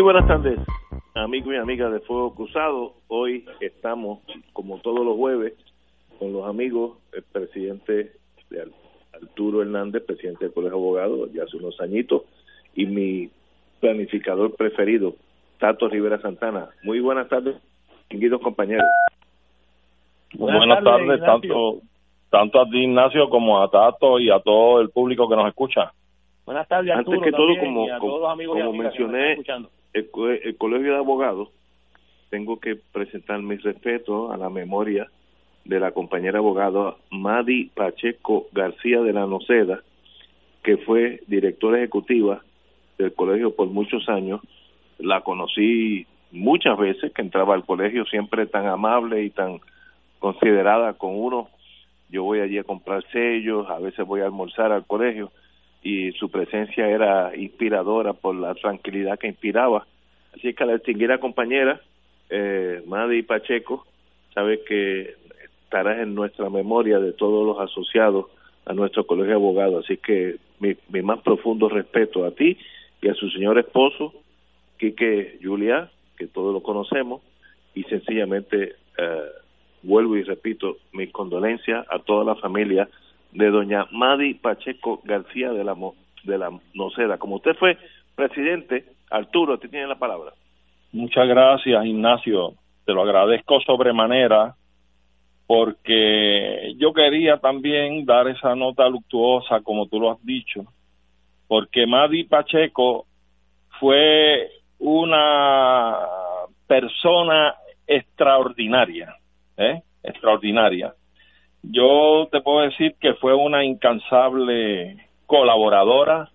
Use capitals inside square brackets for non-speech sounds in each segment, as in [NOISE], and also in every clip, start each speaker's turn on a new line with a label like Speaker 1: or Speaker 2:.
Speaker 1: Muy buenas tardes, amigos y amigas de Fuego Cruzado. Hoy estamos, como todos los jueves, con los amigos, el presidente de Arturo Hernández, presidente del Colegio de Abogados, ya hace unos añitos, y mi planificador preferido, Tato Rivera Santana. Muy buenas tardes, distinguidos compañeros.
Speaker 2: Buenas, tardes, tanto, tanto a ti, Ignacio, como a Tato y a todo el público que nos escucha.
Speaker 3: Buenas tardes,
Speaker 1: Antes que todo, como, como, mencioné, el, Colegio de Abogados, tengo que presentar mis respetos a la memoria de la compañera abogada Madi Pacheco García de la Noceda, que fue directora ejecutiva del colegio por muchos años. La conocí muchas veces, que entraba al colegio siempre tan amable y tan considerada con uno. Yo voy allí a comprar sellos, a veces voy a almorzar al colegio y su presencia era inspiradora por la tranquilidad que inspiraba. Así que la distinguida compañera, eh, Madi Pacheco, sabe que estarás en nuestra memoria de todos los asociados a nuestro colegio de abogados. Así que mi, mi más profundo respeto a ti y a su señor esposo, Quique Julia, que todos lo conocemos, y sencillamente eh, vuelvo y repito mis condolencias a toda la familia de doña Madi Pacheco García de la, de la Noceda. Como usted fue presidente, Arturo, usted tiene la palabra.
Speaker 2: Muchas gracias, Ignacio. Te lo agradezco sobremanera porque yo quería también dar esa nota luctuosa, como tú lo has dicho, porque Madi Pacheco fue una persona extraordinaria, ¿eh? extraordinaria yo te puedo decir que fue una incansable colaboradora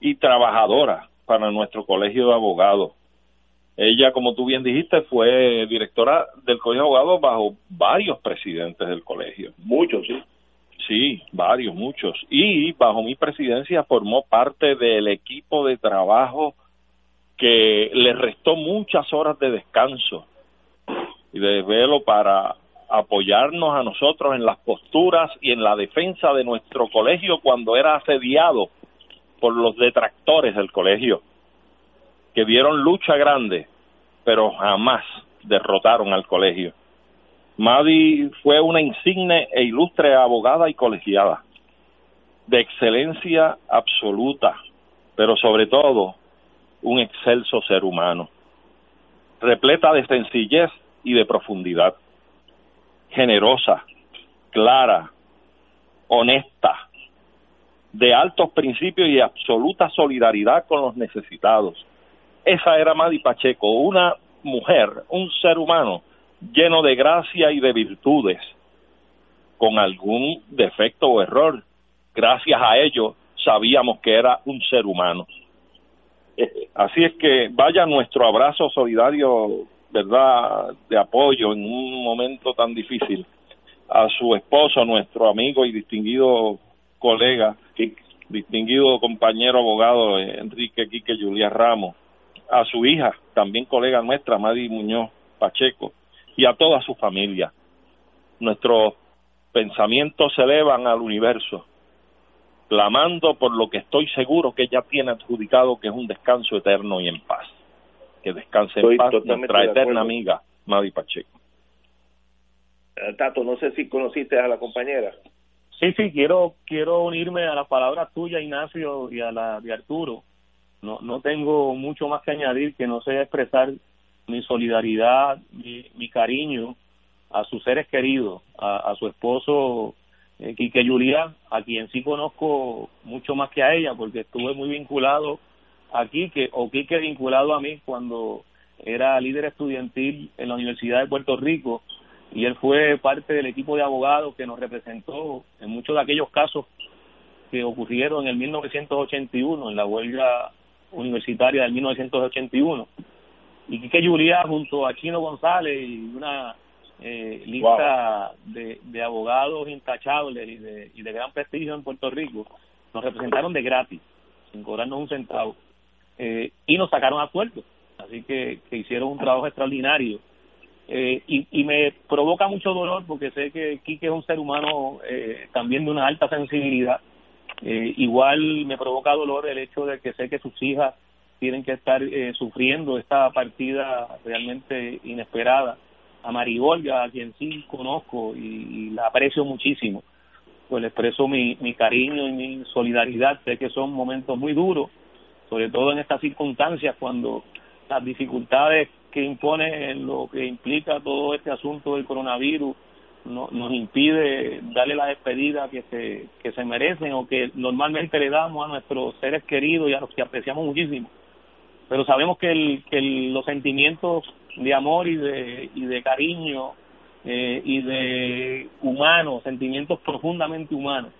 Speaker 2: y trabajadora para nuestro colegio de abogados. Ella, como tú bien dijiste, fue directora del colegio de abogados bajo varios presidentes del colegio.
Speaker 1: Muchos, sí.
Speaker 2: Sí, varios, muchos. Y bajo mi presidencia formó parte del equipo de trabajo que le restó muchas horas de descanso y de desvelo para apoyarnos a nosotros en las posturas y en la defensa de nuestro colegio cuando era asediado por los detractores del colegio, que dieron lucha grande, pero jamás derrotaron al colegio. Madi fue una insigne e ilustre abogada y colegiada, de excelencia absoluta, pero sobre todo un excelso ser humano, repleta de sencillez y de profundidad generosa, clara, honesta, de altos principios y absoluta solidaridad con los necesitados. Esa era Madi Pacheco, una mujer, un ser humano lleno de gracia y de virtudes, con algún defecto o error. Gracias a ello sabíamos que era un ser humano. [LAUGHS] Así es que vaya nuestro abrazo solidario verdad de apoyo en un momento tan difícil a su esposo, nuestro amigo y distinguido colega, distinguido compañero abogado eh, Enrique Quique Julián Ramos, a su hija, también colega nuestra, Madi Muñoz Pacheco, y a toda su familia. Nuestros pensamientos se elevan al universo, clamando por lo que estoy seguro que ella tiene adjudicado, que es un descanso eterno y en paz que descanse en paz nuestra eterna amiga Madi Pacheco.
Speaker 1: Eh, Tato, no sé si conociste a la compañera.
Speaker 3: Sí, sí, quiero quiero unirme a las palabras tuyas, Ignacio, y a la de Arturo. no, no tengo mucho más que añadir que no sea expresar mi solidaridad, mi, mi cariño a sus seres queridos, a, su esposo eh, Quique Julián, a quien sí conozco mucho más que a ella, porque estuve muy vinculado a Quique, o Quique vinculado a mí cuando era líder estudiantil en la Universidad de Puerto Rico, y él fue parte del equipo de abogados que nos representó en muchos de aquellos casos que ocurrieron en el 1981, en la huelga universitaria del 1981. Y Quique Julián junto a Chino González y una eh, lista de, de, abogados intachables y de, y de gran prestigio en Puerto Rico, nos representaron de gratis, sin cobrarnos un centavo, eh, y nos sacaron a puerto. Así que, que hicieron un trabajo extraordinario. Eh, y, y me provoca mucho dolor porque sé que Quique es un ser humano eh, también de una alta sensibilidad. Eh, igual me provoca dolor el hecho de que sé que sus hijas tienen que estar eh, sufriendo esta partida realmente inesperada a Maribolga, a quien sí conozco y, la aprecio muchísimo, pues le expreso mi cariño y mi solidaridad. Sé que son momentos muy duros, sobre todo en estas circunstancias cuando las dificultades que impone lo que implica todo este asunto del coronavirus no, nos impide darle la despedida que se, que se merecen o que normalmente le damos a nuestros seres queridos y a los que apreciamos muchísimo. Pero sabemos que, el, que los sentimientos de amor y de, y de cariño eh, y de humanos, sentimientos profundamente humanos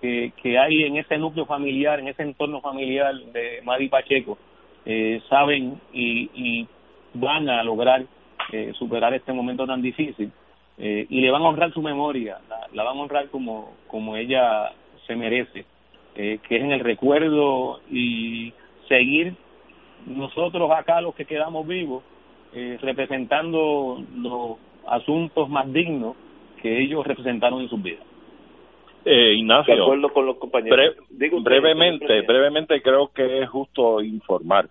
Speaker 3: que, hay en ese núcleo familiar, en ese entorno familiar de Mari Pacheco, eh, saben y, y van a lograr eh, superar este momento tan difícil eh, y le van a honrar su memoria, la, la, van a honrar como, como ella se merece, eh, que es en el recuerdo y seguir nosotros acá los que quedamos vivos eh, representando los asuntos más dignos que ellos representaron en sus vidas.
Speaker 2: Eh, Ignacio, de acuerdo con los compañeros. brevemente, brevemente creo que es justo informar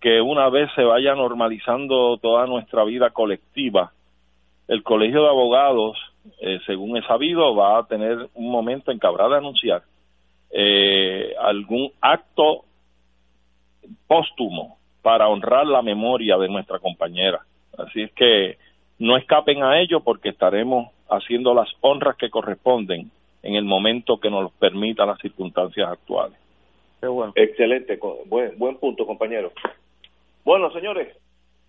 Speaker 2: que una vez se vaya normalizando toda nuestra vida colectiva, el Colegio de Abogados, eh, según he sabido, va a tener un momento en que habrá de anunciar eh, algún acto póstumo para honrar la memoria de nuestra compañera. Así es que no escapen a ello porque estaremos haciendo las honras que corresponden en el momento que nos permitan las circunstancias actuales.
Speaker 1: Excelente, buen, buen punto, compañero. Bueno, señores,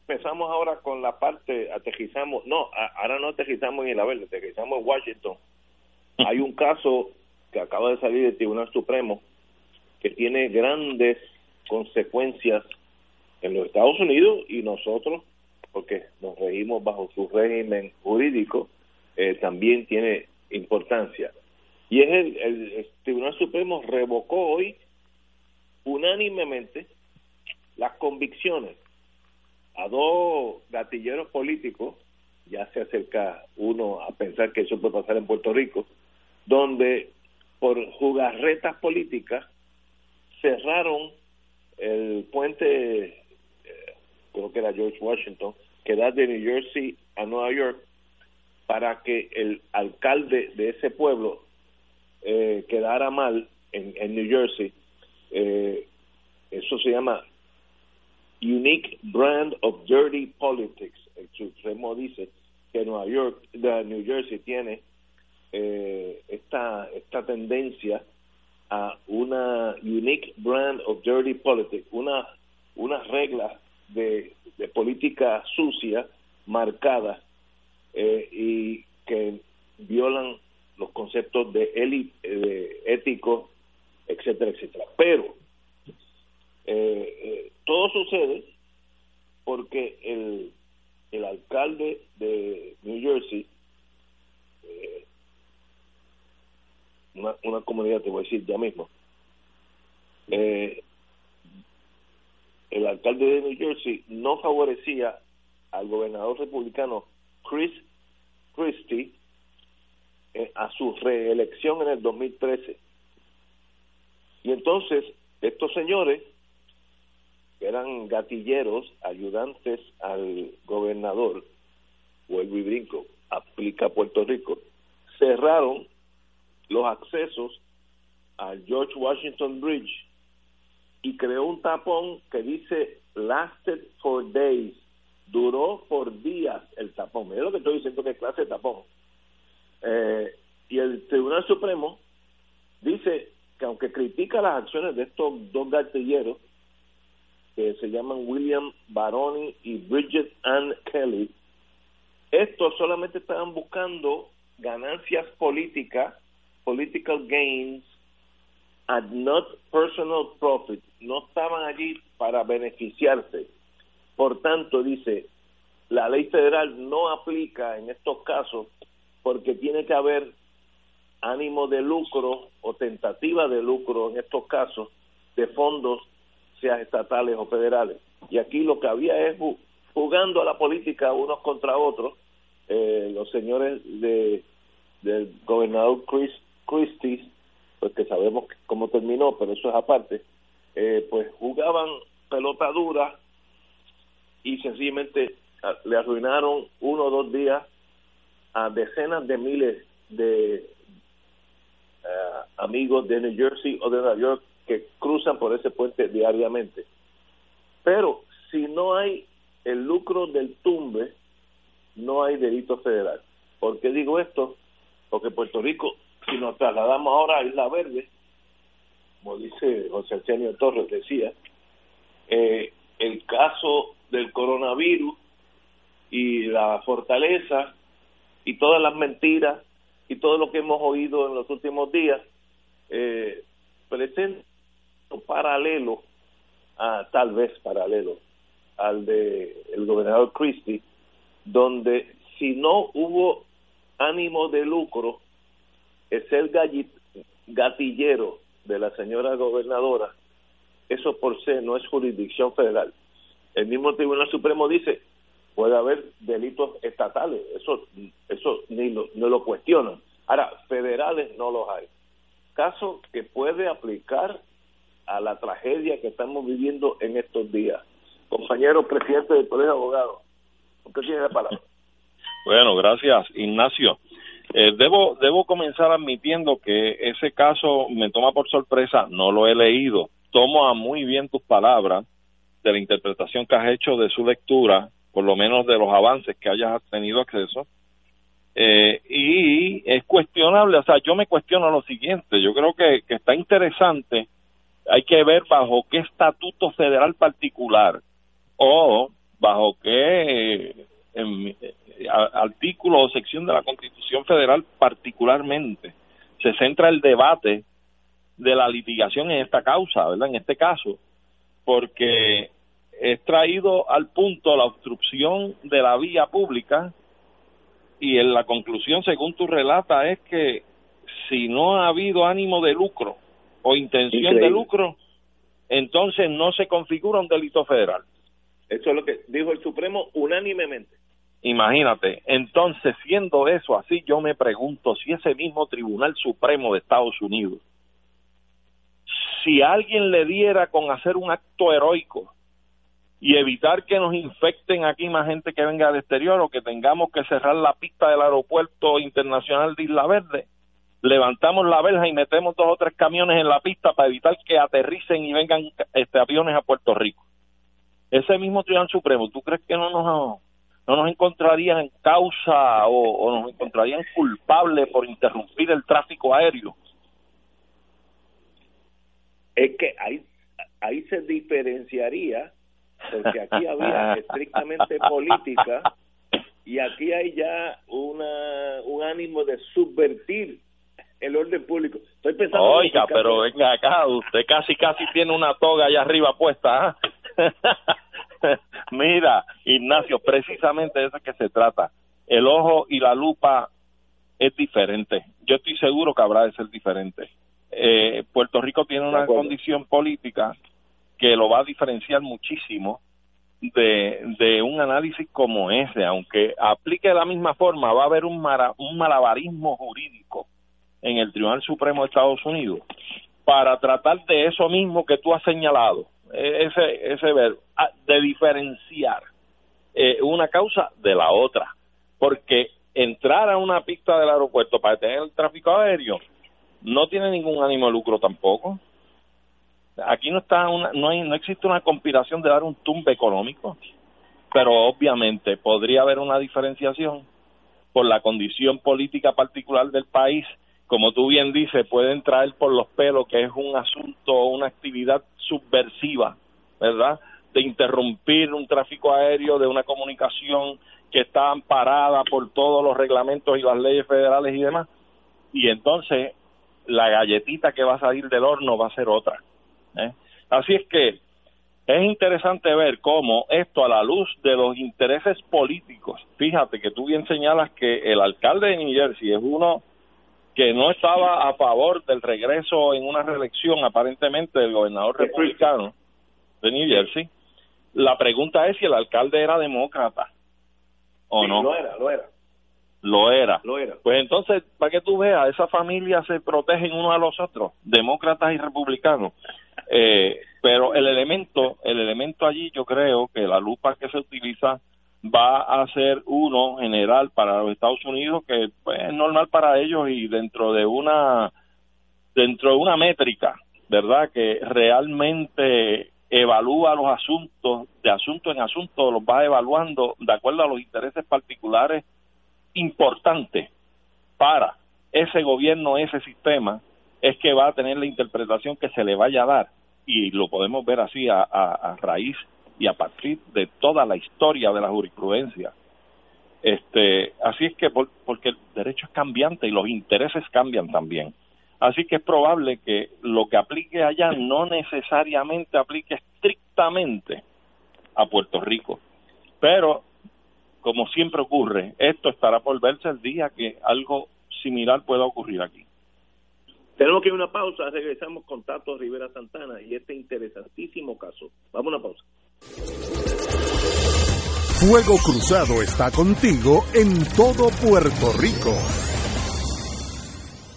Speaker 1: empezamos ahora con la parte, aterrizamos, no, ahora no aterrizamos en la verde, aterrizamos en Washington. Hay un caso que acaba de salir del Tribunal Supremo que tiene grandes consecuencias en los Estados Unidos y nosotros, porque nos regimos bajo su régimen jurídico, eh, también tiene importancia. Y es el, el, Tribunal Supremo revocó hoy unánimemente las convicciones a dos gatilleros políticos, ya se acerca uno a pensar que eso puede pasar en Puerto Rico, donde por jugarretas políticas cerraron el puente, eh, creo que era George Washington, que da de New Jersey a Nueva York, para que el alcalde de ese pueblo eh, quedara mal en, en New Jersey. Eh, eso se llama Unique Brand of Dirty Politics. El Supremo dice que Nueva York, New Jersey tiene eh, esta, esta tendencia a una unique brand of dirty politics, una, unas reglas de, de política sucia marcadas eh, y que violan los conceptos de, élite, de ético, etcétera, etcétera. Pero eh, eh, todo sucede porque el, el alcalde de New Jersey eh, una, una comunidad, te voy a decir ya mismo. Eh, el alcalde de New Jersey no favorecía al gobernador republicano Chris Christie eh, a su reelección en el 2013. Y entonces estos señores, que eran gatilleros, ayudantes al gobernador, vuelvo y brinco, aplica Puerto Rico, cerraron los accesos al George Washington Bridge y creó un tapón que dice lasted for days, duró por días el tapón. Mira lo que estoy diciendo que clase de tapón. Eh, y el Tribunal Supremo dice que aunque critica las acciones de estos dos gatilleros, que se llaman William Baroni y Bridget Ann Kelly, estos solamente estaban buscando ganancias políticas, political gains, and not personal profit. No estaban allí para beneficiarse. Por tanto, dice, la ley federal no aplica en estos casos porque tiene que haber ánimo de lucro o tentativa de lucro en estos casos de fondos, sean estatales o federales. Y aquí lo que había es jugando a la política unos contra otros, eh, los señores de del gobernador Chris Christie, pues que sabemos cómo terminó, pero eso es aparte, eh, pues jugaban pelota dura y sencillamente ah, le arruinaron uno o dos días a decenas de miles de uh, amigos de New Jersey o de Nueva York que cruzan por ese puente diariamente. Pero si no hay el lucro del tumbe, no hay delito federal. ¿Por qué digo esto? Porque Puerto Rico, si nos trasladamos ahora a Isla Verde, como dice José Arsenio Torres, decía, eh, el caso del coronavirus y la fortaleza y todas las mentiras y todo lo que hemos oído en los últimos días eh, presenta paralelo a tal vez paralelo al de el gobernador Christie donde si no hubo ánimo de lucro es el gatillero de la señora gobernadora eso por sí no es jurisdicción federal. El mismo Tribunal Supremo dice puede haber delitos estatales, eso eso ni lo, no lo cuestionan. Ahora, federales no los hay. Caso que puede aplicar a la tragedia que estamos viviendo en estos días. Compañero presidente del Colegio de Abogados, usted tiene la palabra. [LAUGHS]
Speaker 2: Bueno, gracias, Ignacio. Eh, debo, debo comenzar admitiendo que ese caso me toma por sorpresa, no lo he leído. Tomo a muy bien tus palabras de la interpretación que has hecho de su lectura por lo menos de los avances que hayas tenido acceso. Eh, y es cuestionable, o sea, yo me cuestiono lo siguiente, yo creo que, que está interesante, hay que ver bajo qué estatuto federal particular o bajo qué eh, artículo o sección de la Constitución Federal particularmente se centra el debate de la litigación en esta causa, ¿verdad? En este caso, porque es traído al punto la obstrucción de la vía pública y en la conclusión, según tu relata, es que si no ha habido ánimo de lucro o intención de lucro, entonces no se configura un delito federal.
Speaker 1: Eso es lo que dijo el Supremo unánimemente.
Speaker 2: Imagínate, entonces siendo eso así, yo me pregunto si ese mismo Tribunal Supremo de Estados Unidos, si alguien le diera con hacer un acto heroico y evitar que nos infecten aquí más gente que venga del exterior o que tengamos que cerrar la pista del aeropuerto internacional de Isla Verde, levantamos la verja y metemos dos o tres camiones en la pista para evitar que aterricen y vengan este aviones a Puerto Rico. Ese mismo Tribunal Supremo, ¿tú crees que no nos no nos encontrarían en causa o, nos encontrarían culpables por interrumpir el tráfico aéreo?
Speaker 1: Es que ahí ahí se diferenciaría porque aquí había estrictamente política y aquí hay ya una un ánimo de subvertir el orden público. Estoy pensando
Speaker 2: Oiga, pero venga acá, usted casi casi tiene una toga allá arriba puesta. ¿ah? [LAUGHS] Mira, Ignacio, precisamente de eso es que se trata. El ojo y la lupa es diferente. Yo estoy seguro que habrá de ser diferente. Eh, Puerto Rico tiene una condición política que lo va a diferenciar muchísimo de, de un análisis como ese, aunque aplique de la misma forma, va a haber un, un malabarismo jurídico en el Tribunal Supremo de Estados Unidos para tratar de eso mismo que tú has señalado, e, ese, ese verbo, de diferenciar eh, una causa de la otra, porque entrar a una pista del aeropuerto para detener el tráfico aéreo no tiene ningún ánimo de lucro tampoco. Aquí no está una, no hay, no existe una conspiración de dar un tumbe económico, pero obviamente podría haber una diferenciación por la condición política particular del país. Como tú bien dices, pueden traer por los pelos que es un asunto, una actividad subversiva, ¿verdad? De interrumpir un tráfico aéreo, de una comunicación que está amparada por todos los reglamentos y las leyes federales y demás. Y entonces la galletita que va a salir del horno va a ser otra. ¿Eh? Así es que es interesante ver cómo esto a la luz de los intereses políticos, fíjate que tú bien señalas que el alcalde de New Jersey es uno que no estaba a favor del regreso en una reelección aparentemente del gobernador republicano de New Jersey. La pregunta es si el alcalde era demócrata o no.
Speaker 1: Lo era, lo era.
Speaker 2: Lo era.
Speaker 1: Lo era.
Speaker 2: Pues entonces, para que tú veas, esa familia se protegen uno a los otros, demócratas y republicanos. Eh, pero el elemento, el elemento allí, yo creo que la lupa que se utiliza va a ser uno general para los Estados Unidos que pues, es normal para ellos y dentro de una dentro de una métrica, ¿verdad? Que realmente evalúa los asuntos de asunto en asunto, los va evaluando de acuerdo a los intereses particulares importantes para ese gobierno, ese sistema, es que va a tener la interpretación que se le vaya a dar y lo podemos ver así a, a, raíz y a partir de toda la historia de la jurisprudencia. Este, así es que porque el derecho es cambiante y los intereses cambian también. Así que es probable que lo que aplique allá no necesariamente aplique estrictamente a Puerto Rico. Pero, como siempre ocurre, esto estará por verse el día que algo similar pueda ocurrir aquí.
Speaker 1: Tenemos que ir a una pausa, regresamos con Tato Rivera Santana y este interesantísimo caso. Vamos a una pausa.
Speaker 4: Fuego Cruzado está contigo en todo Puerto Rico.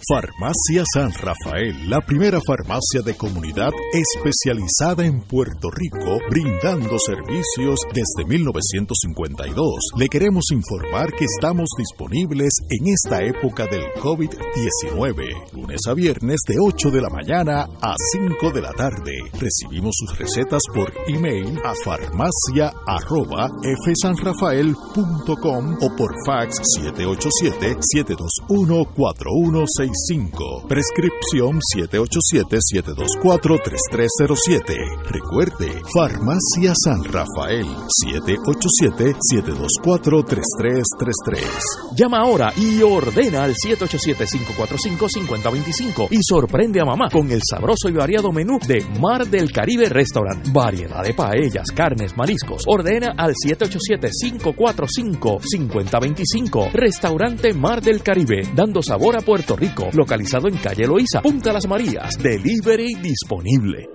Speaker 4: Farmacia San Rafael, la primera farmacia de comunidad especializada en Puerto Rico, brindando servicios desde 1952. Le queremos informar que estamos disponibles en esta época del COVID-19, lunes a viernes de 8 de la mañana a 5 de la tarde. Recibimos sus recetas por email a farmacia.fsanrafael.com o por fax 787 721 4165 Prescripción 787-724-3307. Recuerde, Farmacia San Rafael, 787-724-3333.
Speaker 5: Llama ahora y ordena al 787-545-5025 y sorprende a mamá con el sabroso y variado menú de Mar del Caribe Restaurant. Variedad de paellas, carnes, mariscos. Ordena al 787-545-5025. Restaurante Mar del Caribe, dando sabor a Puerto Rico localizado en calle Loíza, Punta Las Marías. Delivery disponible.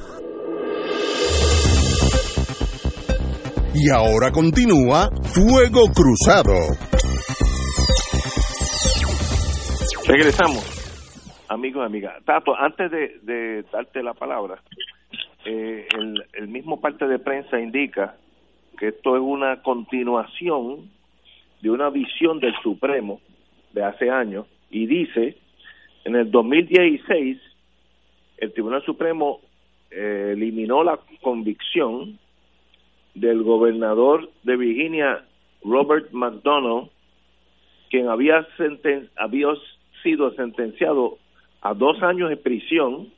Speaker 4: Y ahora continúa Fuego Cruzado.
Speaker 1: Regresamos, amigos y amigas. Tato, antes de, darte la palabra, eh, el, el mismo parte de prensa indica que esto es una continuación de una visión del Supremo de hace años y dice, en el 2016, el Tribunal Supremo eh, eliminó la convicción del gobernador de Virginia, Robert McDonnell, quien había, había sido sentenciado a dos años de prisión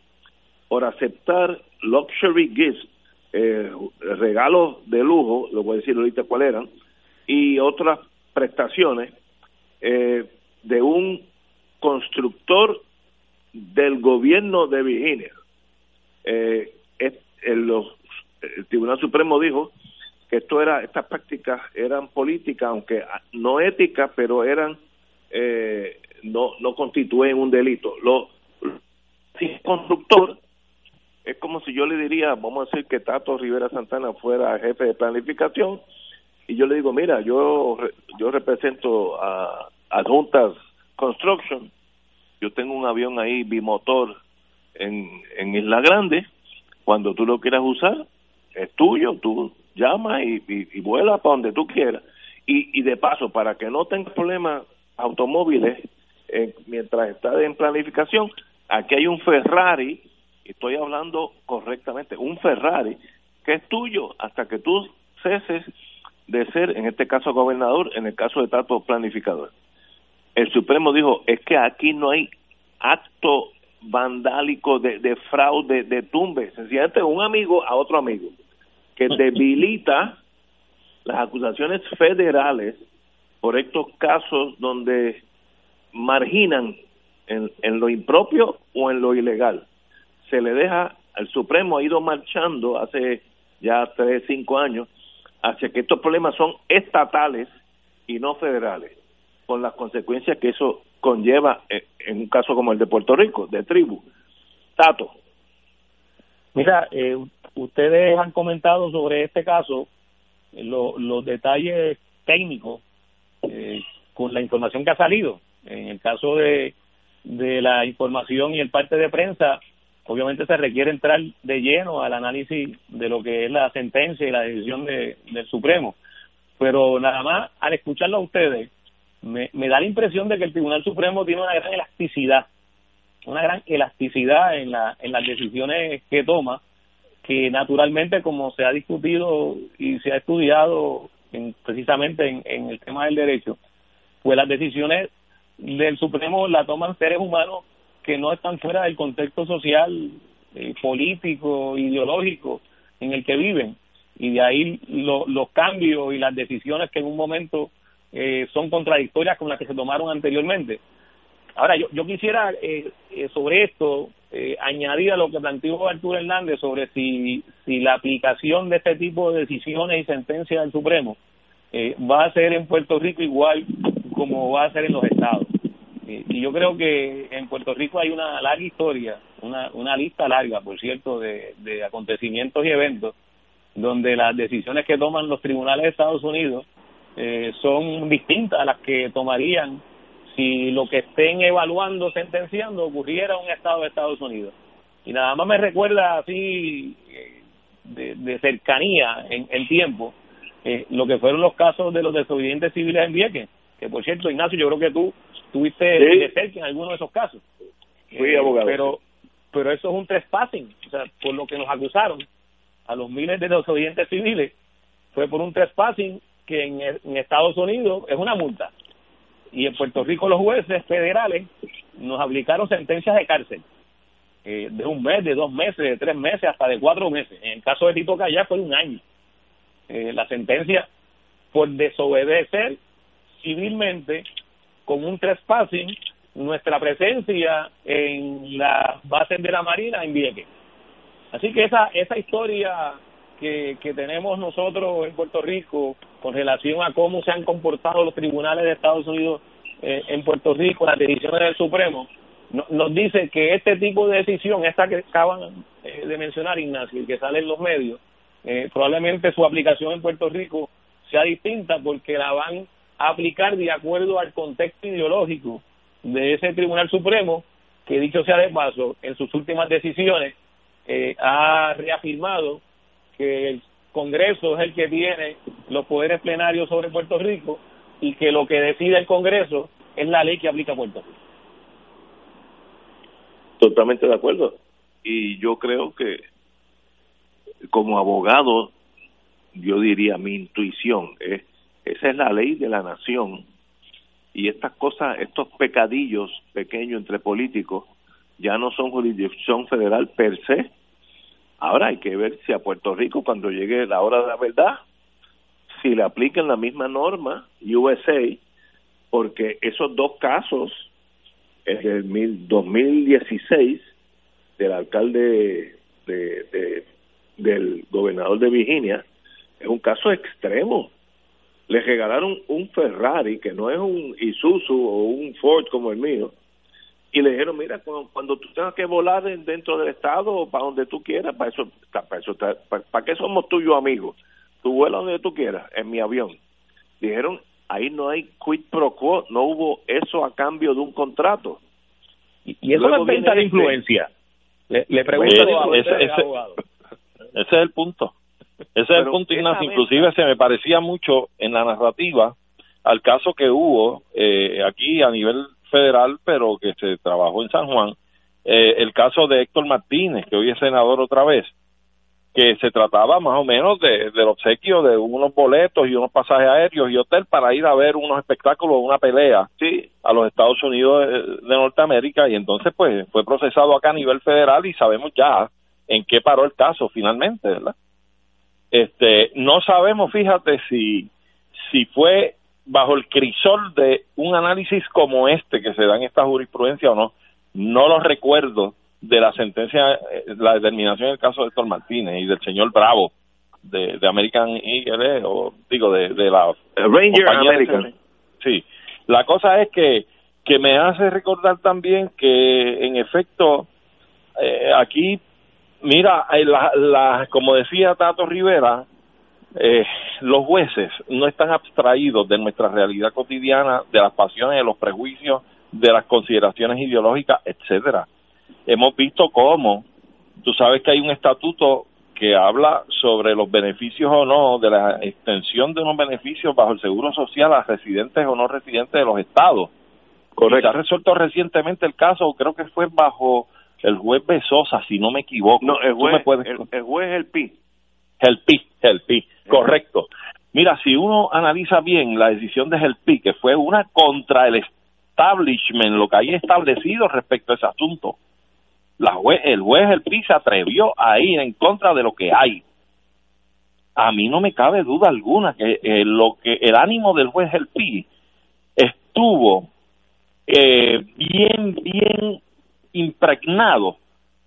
Speaker 1: por aceptar luxury gifts eh, regalos de lujo, lo voy a decir ahorita cuáles eran, y otras prestaciones eh, de un constructor del gobierno de Virginia. Eh, el, el Tribunal Supremo dijo esto era estas prácticas eran políticas aunque no éticas pero eran eh, no no constituyen un delito. Lo si constructor es como si yo le diría vamos a decir que Tato Rivera Santana fuera jefe de planificación y yo le digo mira yo yo represento a Adjuntas Construction. Yo tengo un avión ahí bimotor en en Isla Grande. Cuando tú lo quieras usar es tuyo, tú llamas y, y, vuela para donde tú quieras. Y, y de paso, para que no tengas problemas automóviles eh, mientras estás en planificación, aquí hay un Ferrari, estoy hablando correctamente, un Ferrari que es tuyo hasta que tú ceses de ser, en este caso, gobernador, en el caso de trato planificador. El Supremo dijo, es que aquí no hay acto vandálico de, de fraude, de tumbe, sencillamente un amigo a otro amigo que debilita las acusaciones federales por estos casos donde marginan en, en lo impropio o en lo ilegal. Se le deja, el Supremo ha ido marchando hace ya tres, cinco años hacia que estos problemas son estatales y no federales, con las consecuencias que eso conlleva en un caso como el de Puerto Rico, de tribu. Tato.
Speaker 3: Mira, eh, ustedes han comentado sobre este caso eh, los detalles técnicos eh, con la información que ha salido. En el caso de, de la información y el parte de prensa, obviamente se requiere entrar de lleno al análisis de lo que es la sentencia y la decisión de, del Supremo. Pero nada más, al escucharlo a ustedes, me, me da la impresión de que el Tribunal Supremo tiene una gran elasticidad, una gran elasticidad en, la, en las decisiones que toma que naturalmente como se ha discutido y se ha estudiado en, precisamente en, el tema del derecho, pues las decisiones del Supremo la toman seres humanos que no están fuera del contexto social, eh, político, ideológico en el que viven. Y de ahí los cambios y las decisiones que en un momento eh, son contradictorias con las que se tomaron anteriormente. Ahora, yo, yo quisiera eh, eh, sobre esto eh, añadir a lo que planteó Arturo Hernández sobre si, si la aplicación de este tipo de decisiones y sentencias del Supremo eh, va a ser en Puerto Rico igual como va a ser en los estados. Y yo creo que en Puerto Rico hay una larga historia, una, una lista larga, por cierto, de, de acontecimientos y eventos donde las decisiones que toman los tribunales de Estados Unidos son distintas a las que tomarían si lo que estén evaluando, sentenciando, ocurriera en un estado de Estados Unidos. Y nada más me recuerda así eh, de, de cercanía en el tiempo eh, lo que fueron los casos de los desobedientes civiles en Vieques, que por cierto, Ignacio, yo creo que tú tuviste de cerca en alguno de esos casos.
Speaker 1: Fui eh, abogado.
Speaker 3: Pero, pero eso es un trespassing, o sea, por lo que nos acusaron a los miles de desobedientes civiles, fue por un trespassing que en, en Estados Unidos es una multa y en Puerto Rico los jueces federales nos aplicaron sentencias de cárcel eh, de un mes, de dos meses, de tres meses, hasta de cuatro meses. En el caso de Tito Callá fue un año. Eh, la sentencia por desobedecer civilmente con un trespassing nuestra presencia en las bases de la Marina en Vieques. Así que esa esa historia que, tenemos nosotros en Puerto Rico con relación a cómo se han comportado los tribunales de Estados Unidos eh, en Puerto Rico, las decisiones del Supremo, nos dice que este tipo de decisión, esta que acaban eh, de mencionar Ignacio y que sale en los medios, eh, probablemente su aplicación en Puerto Rico sea distinta porque la van a aplicar de acuerdo al contexto ideológico de ese Tribunal Supremo que dicho sea de paso, en sus últimas decisiones ha reafirmado que el Congreso es el que tiene los poderes plenarios sobre Puerto Rico y que lo que decide el Congreso es la ley que aplica a Puerto Rico.
Speaker 1: Totalmente de acuerdo. Y yo creo que como abogado, yo diría mi intuición es esa es la ley de la nación y estas cosas, estos pecadillos pequeños entre políticos ya no son jurisdicción federal per se, Ahora hay que ver si a Puerto Rico, cuando llegue la hora de la verdad, si le apliquen la misma norma USA, porque esos dos casos, el del 2016 del alcalde de, del gobernador de Virginia, es un caso extremo. Le regalaron un Ferrari que no es un Isuzu o un Ford como el mío, y le dijeron, mira, cuando, tú tengas que volar dentro del estado o para donde tú quieras, para eso, para, eso, para, qué somos tuyos amigos, tú vuelas donde tú quieras, en mi avión. Dijeron, ahí no hay quid pro quo, no hubo eso a cambio de un contrato.
Speaker 3: Y, eso es venta de influencia. Le, le pregunto
Speaker 2: ese, ese, [LAUGHS] ese, es el punto. Ese es el punto, Ignacio. Inclusive se me parecía mucho en la narrativa al caso que hubo eh, aquí a nivel federal, pero que se trabajó en San Juan, eh, el caso de Héctor Martínez, que hoy es senador otra vez, que se trataba más o menos de, del obsequio de unos boletos y unos pasajes aéreos y hotel para ir a ver unos espectáculos, una pelea sí. a los Estados Unidos de, Norteamérica y entonces pues fue procesado acá a nivel federal y sabemos ya en qué paró el caso finalmente, ¿verdad? Este, no sabemos, fíjate si si fue bajo el crisol de un análisis como este que se da en esta jurisprudencia o no, no lo recuerdo de la sentencia, eh, la determinación del caso de Héctor Martínez y del señor Bravo de, de American Eagle, eh, o digo, de, de la
Speaker 1: Ranger American.
Speaker 2: sí, la cosa es que, que me hace recordar también que en efecto eh, aquí, mira, la, la, como decía Tato Rivera, eh, los jueces no están abstraídos de nuestra realidad cotidiana, de las pasiones, de los prejuicios, de las consideraciones ideológicas, etcétera. Hemos visto cómo, tú sabes que hay un estatuto que habla sobre los beneficios o no de la extensión de unos beneficios bajo el seguro social a residentes o no residentes de los estados.
Speaker 1: Correcto.
Speaker 2: se ha resuelto recientemente el caso, creo que fue bajo el juez Besosa, si no me equivoco.
Speaker 1: No, el juez, el, el juez El Pi.
Speaker 2: El Pi, el Pi. Correcto. Mira, si uno analiza bien la decisión de Gelpi, que fue una contra el establishment, lo que hay establecido respecto a ese asunto, la el juez Gelpi se atrevió a ir en contra de lo que hay. A mí no me cabe duda alguna que eh, lo que el ánimo del juez Gelpi estuvo eh, bien, bien impregnado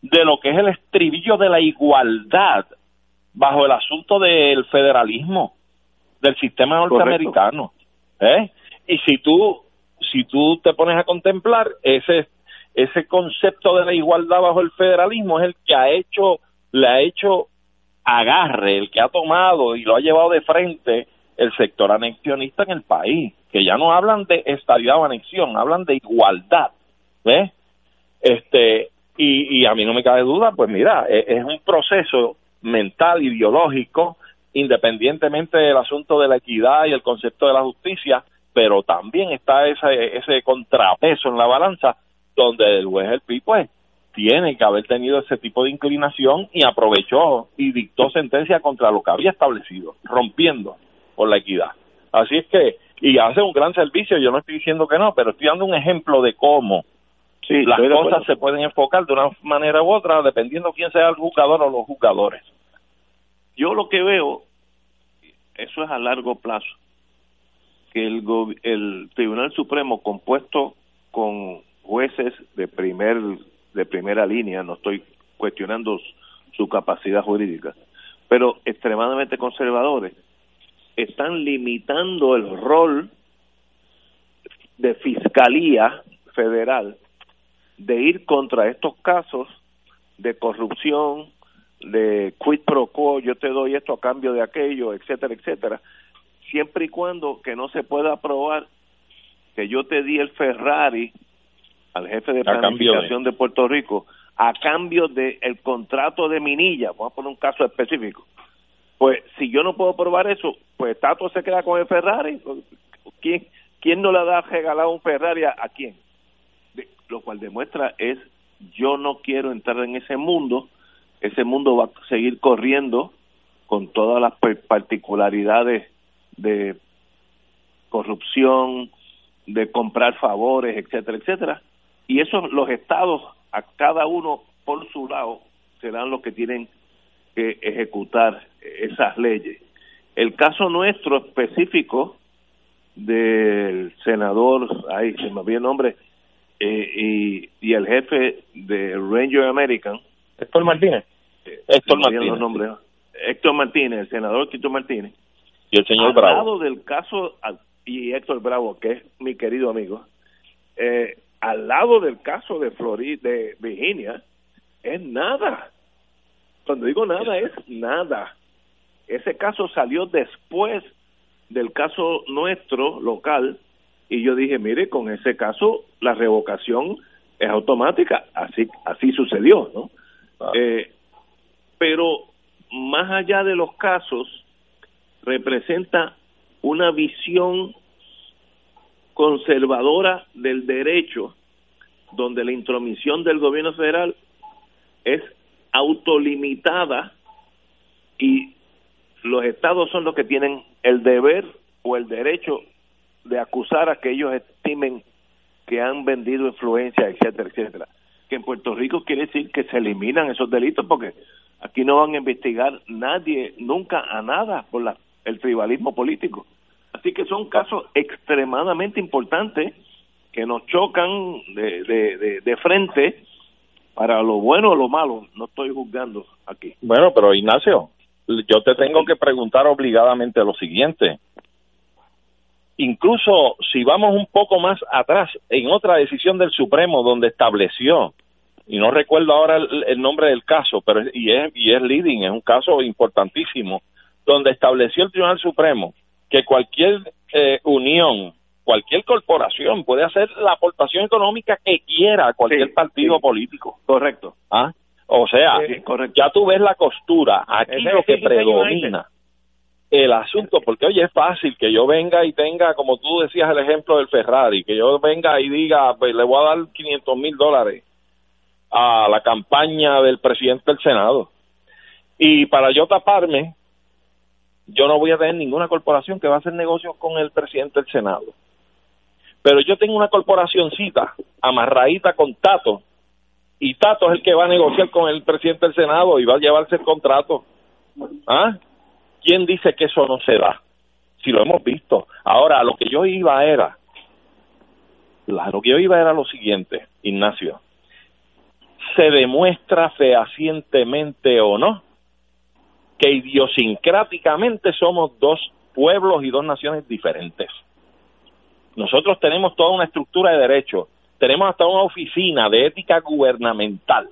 Speaker 2: de lo que es el estribillo de la igualdad bajo el asunto del federalismo del sistema norteamericano. ¿eh? Y si tú si tú te pones a contemplar ese ese concepto de la igualdad bajo el federalismo es el que ha hecho le ha hecho agarre, el que ha tomado y lo ha llevado de frente el sector anexionista en el país, que ya no hablan de estabilidad o anexión, hablan de igualdad, ¿ves? Este, y, y a mí no me cabe duda, pues mira, es, es un proceso mental, ideológico, independientemente del asunto de la equidad y el concepto de la justicia, pero también está ese, ese contrapeso en la balanza donde el juez El Pi pues tiene que haber tenido ese tipo de inclinación y aprovechó y dictó sentencia contra lo que había establecido, rompiendo por la equidad. Así es que, y hace un gran servicio, yo no estoy diciendo que no, pero estoy dando un ejemplo de cómo Sí, las cosas se pueden enfocar de una manera u otra dependiendo quién sea el jugador o los jugadores.
Speaker 1: Yo lo que veo, eso es a largo plazo, que el, el Tribunal Supremo compuesto con jueces de primer de primera línea, no estoy cuestionando su capacidad jurídica, pero extremadamente conservadores, están limitando el rol de fiscalía federal de ir contra estos casos de corrupción, de quid pro quo, yo te doy esto a cambio de aquello, etcétera, etcétera, siempre y cuando que no se pueda probar que yo te di el Ferrari al jefe de planificación de... Puerto Rico a cambio del el contrato de Minilla, vamos a poner un caso específico. Pues si yo no puedo probar eso, pues Tato se queda con el Ferrari. ¿Quién, quién no le da regalado un Ferrari a quién? lo cual demuestra es yo no quiero entrar en ese mundo, ese mundo va a seguir corriendo con todas las particularidades de corrupción, de comprar favores, etcétera, etcétera. Y eso los estados, a cada uno por su lado, serán los que tienen que ejecutar esas leyes. El caso nuestro específico del senador, ay, se me olvidó el nombre, eh, y, y el jefe de Ranger American.
Speaker 3: Héctor Martínez.
Speaker 1: Eh, Héctor Martínez. Héctor Martínez, el senador Héctor Martínez.
Speaker 2: Y el señor
Speaker 1: al
Speaker 2: Bravo.
Speaker 1: lado del caso, y Héctor Bravo, que es mi querido amigo, eh, al lado del caso de Florida, de Virginia, es nada. Cuando digo nada, es nada. Ese caso salió después del caso nuestro local y yo dije, mire, con ese caso la revocación es automática, así así sucedió, ¿no? Eh, pero más allá de los casos representa una visión conservadora del derecho donde la intromisión del gobierno federal es autolimitada y los estados son los que tienen el deber o el derecho de acusar a que ellos estimen que han vendido influencia, etcétera, etcétera. Que en Puerto Rico quiere decir que se eliminan esos delitos porque aquí no van a investigar nadie nunca a nada por la, el tribalismo político. Así que son casos extremadamente importantes que nos chocan de, de, de, de frente para lo bueno o lo malo. No estoy juzgando aquí.
Speaker 2: Bueno, pero Ignacio, yo te tengo que preguntar obligadamente lo siguiente. Incluso si vamos un poco más atrás, en otra decisión del Supremo donde estableció, y no recuerdo ahora el, el nombre del caso, pero es, y es y es leading, es un caso importantísimo, donde estableció el Tribunal Supremo que cualquier eh, unión, cualquier corporación puede hacer la aportación económica que quiera a cualquier
Speaker 1: Sí,
Speaker 2: partido
Speaker 1: sí.
Speaker 2: político.
Speaker 1: Correcto.
Speaker 2: ¿Ah? O sea,
Speaker 1: Sí, correcto.
Speaker 2: ya tú ves la costura. Aquí
Speaker 3: Ese
Speaker 2: lo que
Speaker 3: es
Speaker 2: predomina el asunto, porque oye, es fácil que yo venga y tenga, como tú decías el ejemplo del Ferrari, que yo venga y diga, pues, le voy a dar 500 mil dólares a la campaña del presidente del Senado. Y para yo taparme, yo no voy a tener ninguna corporación que va a hacer negocios con el presidente del Senado. Pero yo tengo una corporacioncita amarradita con Tato, y Tato es el que va a negociar con el presidente del Senado y va a llevarse el contrato. ¿Ah? ¿Quién dice que eso no se da? Si lo hemos visto. Ahora, lo que yo iba era, lo que yo iba era lo siguiente, Ignacio. Se demuestra fehacientemente o no que idiosincráticamente somos dos pueblos y dos naciones diferentes. Nosotros tenemos toda una estructura de derecho, tenemos hasta una oficina de ética gubernamental,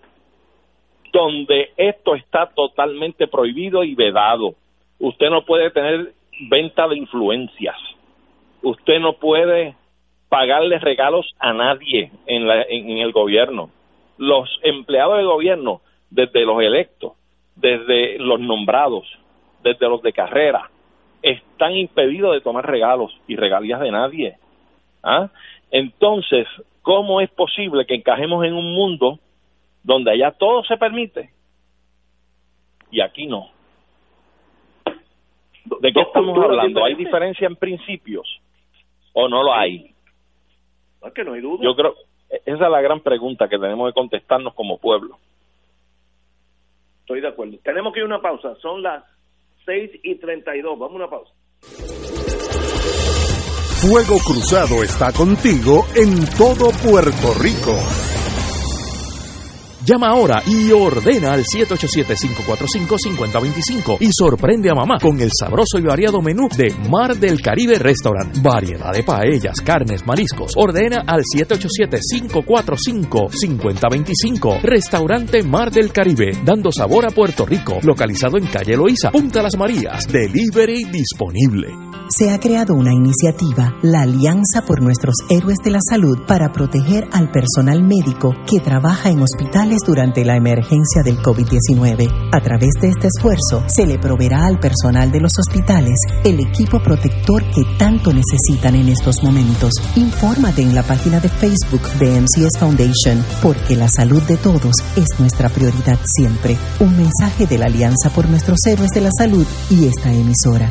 Speaker 2: donde esto está totalmente prohibido y vedado. Usted no puede tener venta de influencias, usted no puede pagarle regalos a nadie en, la, en, el gobierno. Los empleados del gobierno, desde los electos, desde los nombrados, desde los de carrera, están impedidos de tomar regalos y regalías de nadie. ¿Ah? Entonces, ¿cómo es posible que encajemos en un mundo donde allá todo se permite y aquí no? ¿De qué estamos hablando? ¿Hay diferencia en principios o no lo hay?
Speaker 1: No, es que no hay duda.
Speaker 2: Yo creo, esa es la gran pregunta que tenemos que contestarnos como pueblo.
Speaker 1: Estoy de acuerdo. Tenemos que ir a una pausa. Son las 6 y 32. Vamos a una pausa.
Speaker 4: Fuego Cruzado está contigo en todo Puerto Rico.
Speaker 5: Llama ahora y ordena al 787-545-5025 y sorprende a mamá con el sabroso y variado menú de Mar del Caribe Restaurant. Variedad de paellas, carnes, mariscos. Ordena al 787-545-5025. Restaurante Mar del Caribe, dando sabor a Puerto Rico. Localizado en calle Loíza, Punta Las Marías. Delivery disponible.
Speaker 6: Se ha creado una iniciativa, la Alianza por Nuestros Héroes de la Salud, para proteger al personal médico que trabaja en hospitales durante la emergencia del COVID-19. A través de este esfuerzo, se le proveerá al personal de los hospitales el equipo protector que tanto necesitan en estos momentos. Infórmate en la página de Facebook de MCS Foundation, porque la salud de todos es nuestra prioridad siempre. Un mensaje de la Alianza por Nuestros Héroes de la Salud y esta emisora.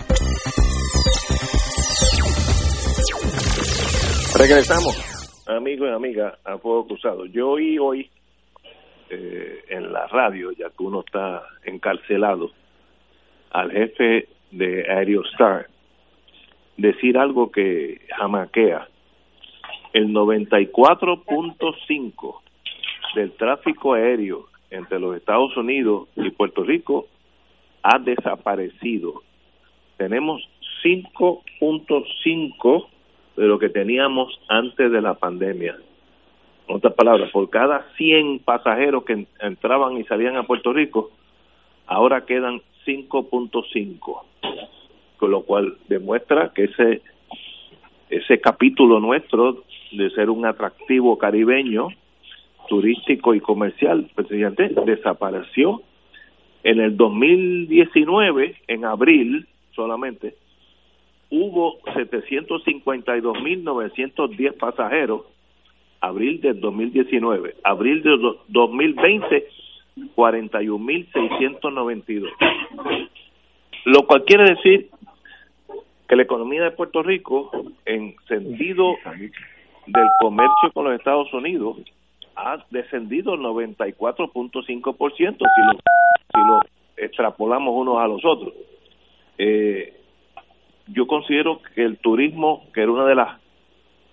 Speaker 1: Regresamos, amigos y amigas, a Fuego Cruzado. Yo oí hoy eh, en la radio, ya que uno está encarcelado, al jefe de Aerostar decir algo que jamaquea. El 94.5 del tráfico aéreo entre los Estados Unidos y Puerto Rico ha desaparecido. Tenemos 5.5 de lo que teníamos antes de la pandemia. En otras palabras, por cada 100 pasajeros que entraban y salían a Puerto Rico, ahora quedan 5.5, con lo cual demuestra que ese ese capítulo nuestro de ser un atractivo caribeño turístico y comercial, presidente, desapareció en el 2019, en abril solamente, hubo 752.910 pasajeros, abril del 2019, abril del 2020, 41.692. Lo cual quiere decir que la economía de Puerto Rico, en sentido del comercio con los Estados Unidos, ha descendido 94.5% si lo, si lo extrapolamos unos a los otros. Eh, yo considero que el turismo, que era una de las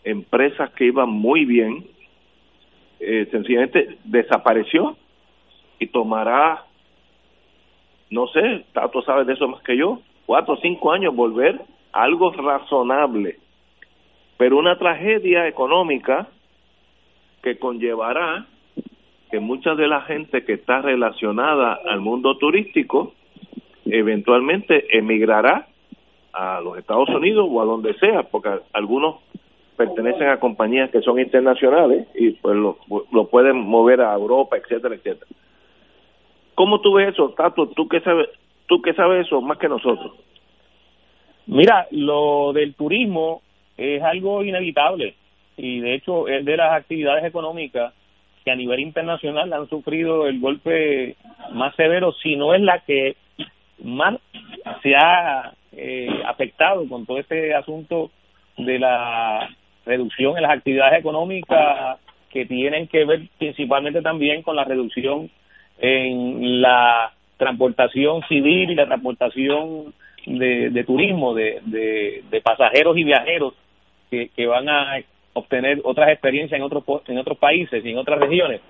Speaker 1: empresas que iba muy bien, eh, sencillamente desapareció y tomará, no sé, Tato sabe de eso más que yo, cuatro o cinco años volver algo razonable, pero una tragedia económica que conllevará que mucha de la gente que está relacionada al mundo turístico eventualmente emigrará a los Estados Unidos o a donde sea, porque algunos pertenecen a compañías que son internacionales y pues lo, lo pueden mover a Europa, etcétera, etcétera. ¿Cómo tú ves eso, Tato? ¿Tú qué sabes, tú qué sabes eso más que nosotros?
Speaker 3: Mira, lo del turismo es algo inevitable y de hecho es de las actividades económicas que a nivel internacional han sufrido el golpe más severo, si no es la que más se ha eh, afectado con todo este asunto de la reducción en las actividades económicas que tienen que ver principalmente también con la reducción en la transportación civil y la transportación de, turismo de, de, pasajeros y viajeros que, que van a obtener otras experiencias en otros en otros países y en otras regiones.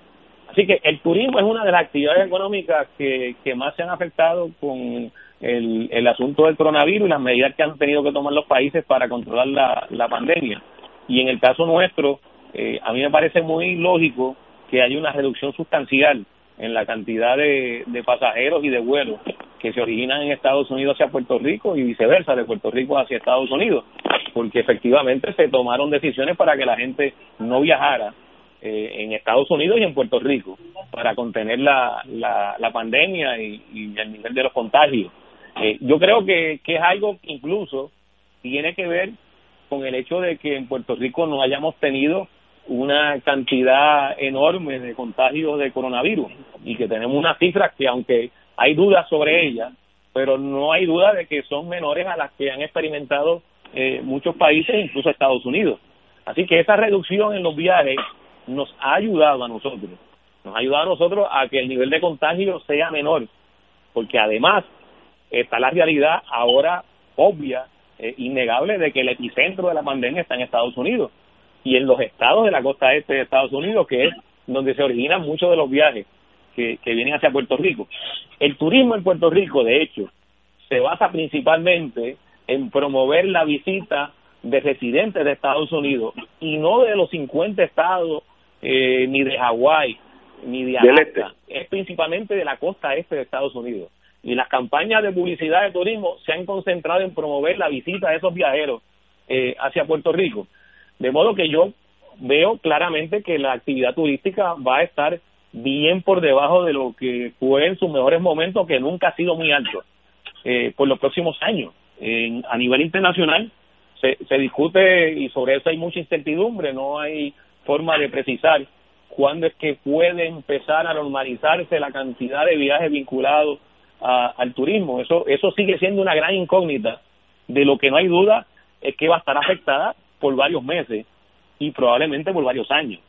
Speaker 3: Así que el turismo es una de las actividades económicas que, que más se han afectado con el, el asunto del coronavirus y las medidas que han tenido que tomar los países para controlar la, la pandemia. Y en el caso nuestro, eh, a mí me parece muy lógico que haya una reducción sustancial en la cantidad de, de pasajeros y de vuelos que se originan en Estados Unidos hacia Puerto Rico y viceversa, de Puerto Rico hacia Estados Unidos, porque efectivamente se tomaron decisiones para que la gente no viajara eh, en Estados Unidos y en Puerto Rico para contener la, la, la pandemia y, y el nivel de los contagios. Eh, yo creo que, que es algo que incluso tiene que ver con el hecho de que en Puerto Rico no hayamos tenido una cantidad enorme de contagios de coronavirus y que tenemos unas cifras que aunque hay dudas sobre ellas, pero no hay duda de que son menores a las que han experimentado eh, muchos países, incluso Estados Unidos. Así que esa reducción en los viajes nos ha ayudado a nosotros, nos ha ayudado a nosotros a que el nivel de contagio sea menor, porque además está la realidad ahora obvia, eh, innegable, de que el epicentro de la pandemia está en Estados Unidos. y en los estados de la costa este de Estados Unidos, que es donde se originan muchos de los viajes que, que vienen hacia Puerto Rico. El turismo en Puerto Rico, de hecho, se basa principalmente en promover la visita de residentes de Estados Unidos y no de los 50 estados eh, ni de Hawái ni de Alaska, es principalmente de la costa este de Estados Unidos. Y las campañas de publicidad de turismo se han concentrado en promover la visita de esos viajeros eh, hacia Puerto Rico. De modo que yo veo claramente que la actividad turística va a estar bien por debajo de lo que fue en sus mejores momentos, que nunca ha sido muy alto eh, por los próximos años. En, a nivel internacional se, se discute y sobre eso hay mucha incertidumbre, no hay forma de precisar cuándo es que puede empezar a normalizarse la cantidad de viajes vinculados al turismo. Eso, eso sigue siendo una gran incógnita. De lo que no hay duda es que va a estar afectada por varios meses y probablemente por varios años.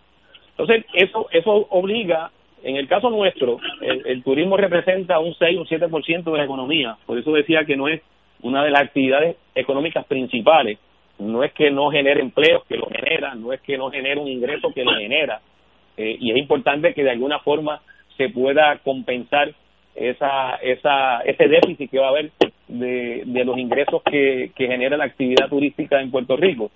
Speaker 3: Entonces, eso, eso obliga, en el caso nuestro, el, turismo representa un 6 o un 7% de la economía, por eso decía que no es una de las actividades económicas principales, no es que no genere empleos que lo genera, no es que no genere un ingreso que lo genera, eh, y es importante que de alguna forma se pueda compensar esa, esa, ese déficit que va a haber de, de los ingresos que, que genera la actividad turística en Puerto Rico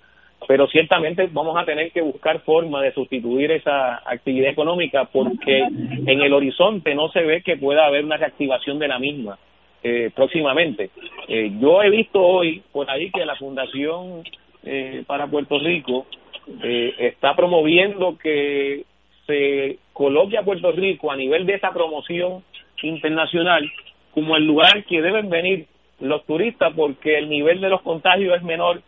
Speaker 3: pero ciertamente vamos a tener que buscar forma de sustituir esa actividad económica porque en el horizonte no se ve que pueda haber una reactivación de la misma eh, próximamente. Eh, yo he visto hoy por ahí que la Fundación eh, para Puerto Rico está promoviendo que se coloque a Puerto Rico a nivel de esa promoción internacional como el lugar que deben venir los turistas porque el nivel de los contagios es menor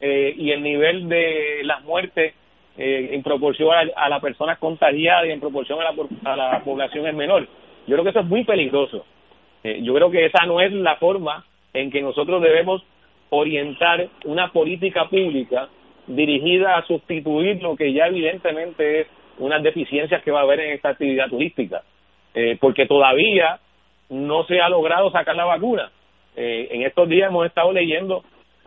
Speaker 3: eh, y el nivel de las muertes eh, en proporción a, las personas contagiadas y en proporción a la, a la población es menor. Yo creo que eso es muy peligroso. Eh, yo creo que esa no es la forma en que nosotros debemos orientar una política pública dirigida a sustituir lo que ya evidentemente es unas deficiencias que va a haber en esta actividad turística, porque todavía no se ha logrado sacar la vacuna. en estos días hemos estado leyendo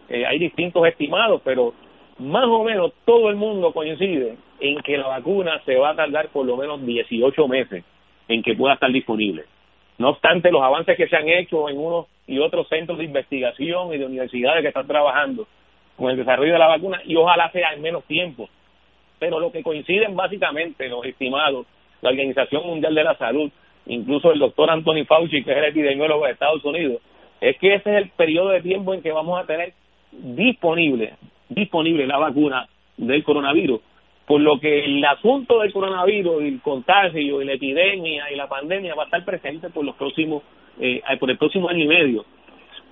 Speaker 3: eh, hay distintos estimados, pero más o menos todo el mundo coincide en que la vacuna se va a tardar por lo menos 18 meses en que pueda estar disponible. No obstante, los avances que se han hecho en unos y otros centros de investigación y de universidades que están trabajando con el desarrollo de la vacuna, y ojalá sea en menos tiempo. Pero lo que coinciden básicamente los estimados, la Organización Mundial de la Salud, incluso el doctor Anthony Fauci, que es el epidemiólogo de Estados Unidos, es que ese es el periodo de tiempo en que vamos a tener disponible, disponible la vacuna del coronavirus, por lo que el asunto del coronavirus, el contagio y la epidemia y la pandemia va a estar presente por los próximos, eh, por el próximo año y medio.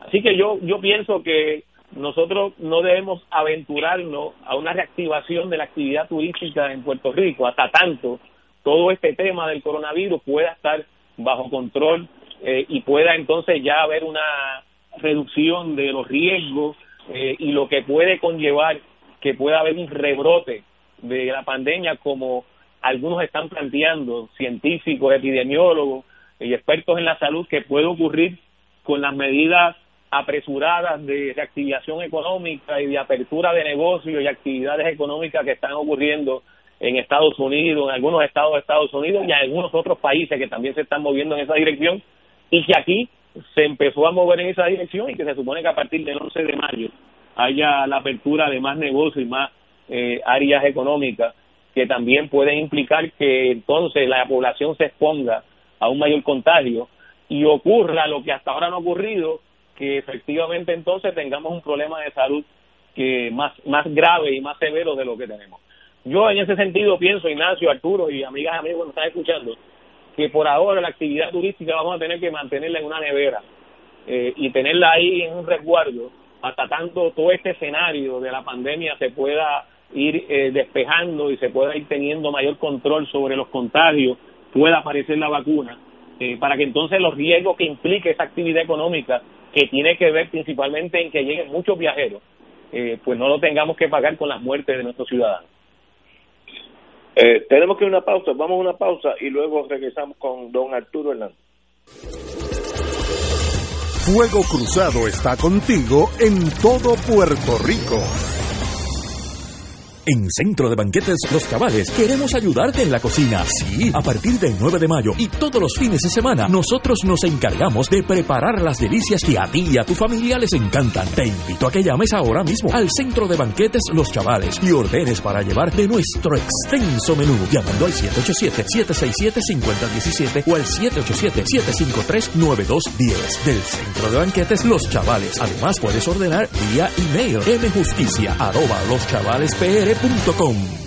Speaker 3: Así que yo, yo pienso que nosotros no debemos aventurarnos a una reactivación de la actividad turística en Puerto Rico hasta tanto todo este tema del coronavirus pueda estar bajo control eh, y pueda entonces ya haber una reducción de los riesgos eh, y lo que puede conllevar que pueda haber un rebrote de la pandemia como algunos están planteando, científicos, epidemiólogos y expertos en la salud, que puede ocurrir con las medidas apresuradas de reactivación económica y de apertura de negocios y actividades económicas que están ocurriendo en Estados Unidos, en algunos estados de Estados Unidos y en algunos otros países que también se están moviendo en esa dirección y que aquí se empezó a mover en esa dirección y que se supone que a partir del 11 de mayo haya la apertura de más negocios y más eh, áreas económicas que también pueden implicar que entonces la población se exponga a un mayor contagio y ocurra lo que hasta ahora no ha ocurrido, que efectivamente entonces tengamos un problema de salud que más, más grave y más severo de lo que tenemos. Yo en ese sentido pienso, Ignacio, Arturo y amigas amigos que están escuchando, que por ahora la actividad turística vamos a tener que mantenerla en una nevera eh, y tenerla ahí en un resguardo hasta tanto todo este escenario de la pandemia se pueda ir eh, despejando y se pueda ir teniendo mayor control sobre los contagios, pueda aparecer la vacuna, eh, para que entonces los riesgos que implique esa actividad económica, que tiene que ver principalmente en que lleguen muchos viajeros, pues no lo tengamos que pagar con las muertes de nuestros ciudadanos.
Speaker 1: Eh, tenemos que ir a una pausa, vamos a una pausa y luego regresamos con don Arturo Hernández.
Speaker 4: Fuego Cruzado está contigo en todo Puerto Rico.
Speaker 5: En Centro de Banquetes Los Cabales queremos ayudarte en la cocina. Sí, a partir del 9 de mayo y todos los fines de semana, nosotros nos encargamos de preparar las delicias que a ti y a tu familia les encantan. Te invito a que llames ahora mismo al Centro de Banquetes Los Chavales y ordenes para llevar de nuestro extenso menú, llamando al 787-767-5017 o al 787-753-9210 del Centro de Banquetes Los Chavales. Además, puedes ordenar vía email mjusticia loschavalespr.com.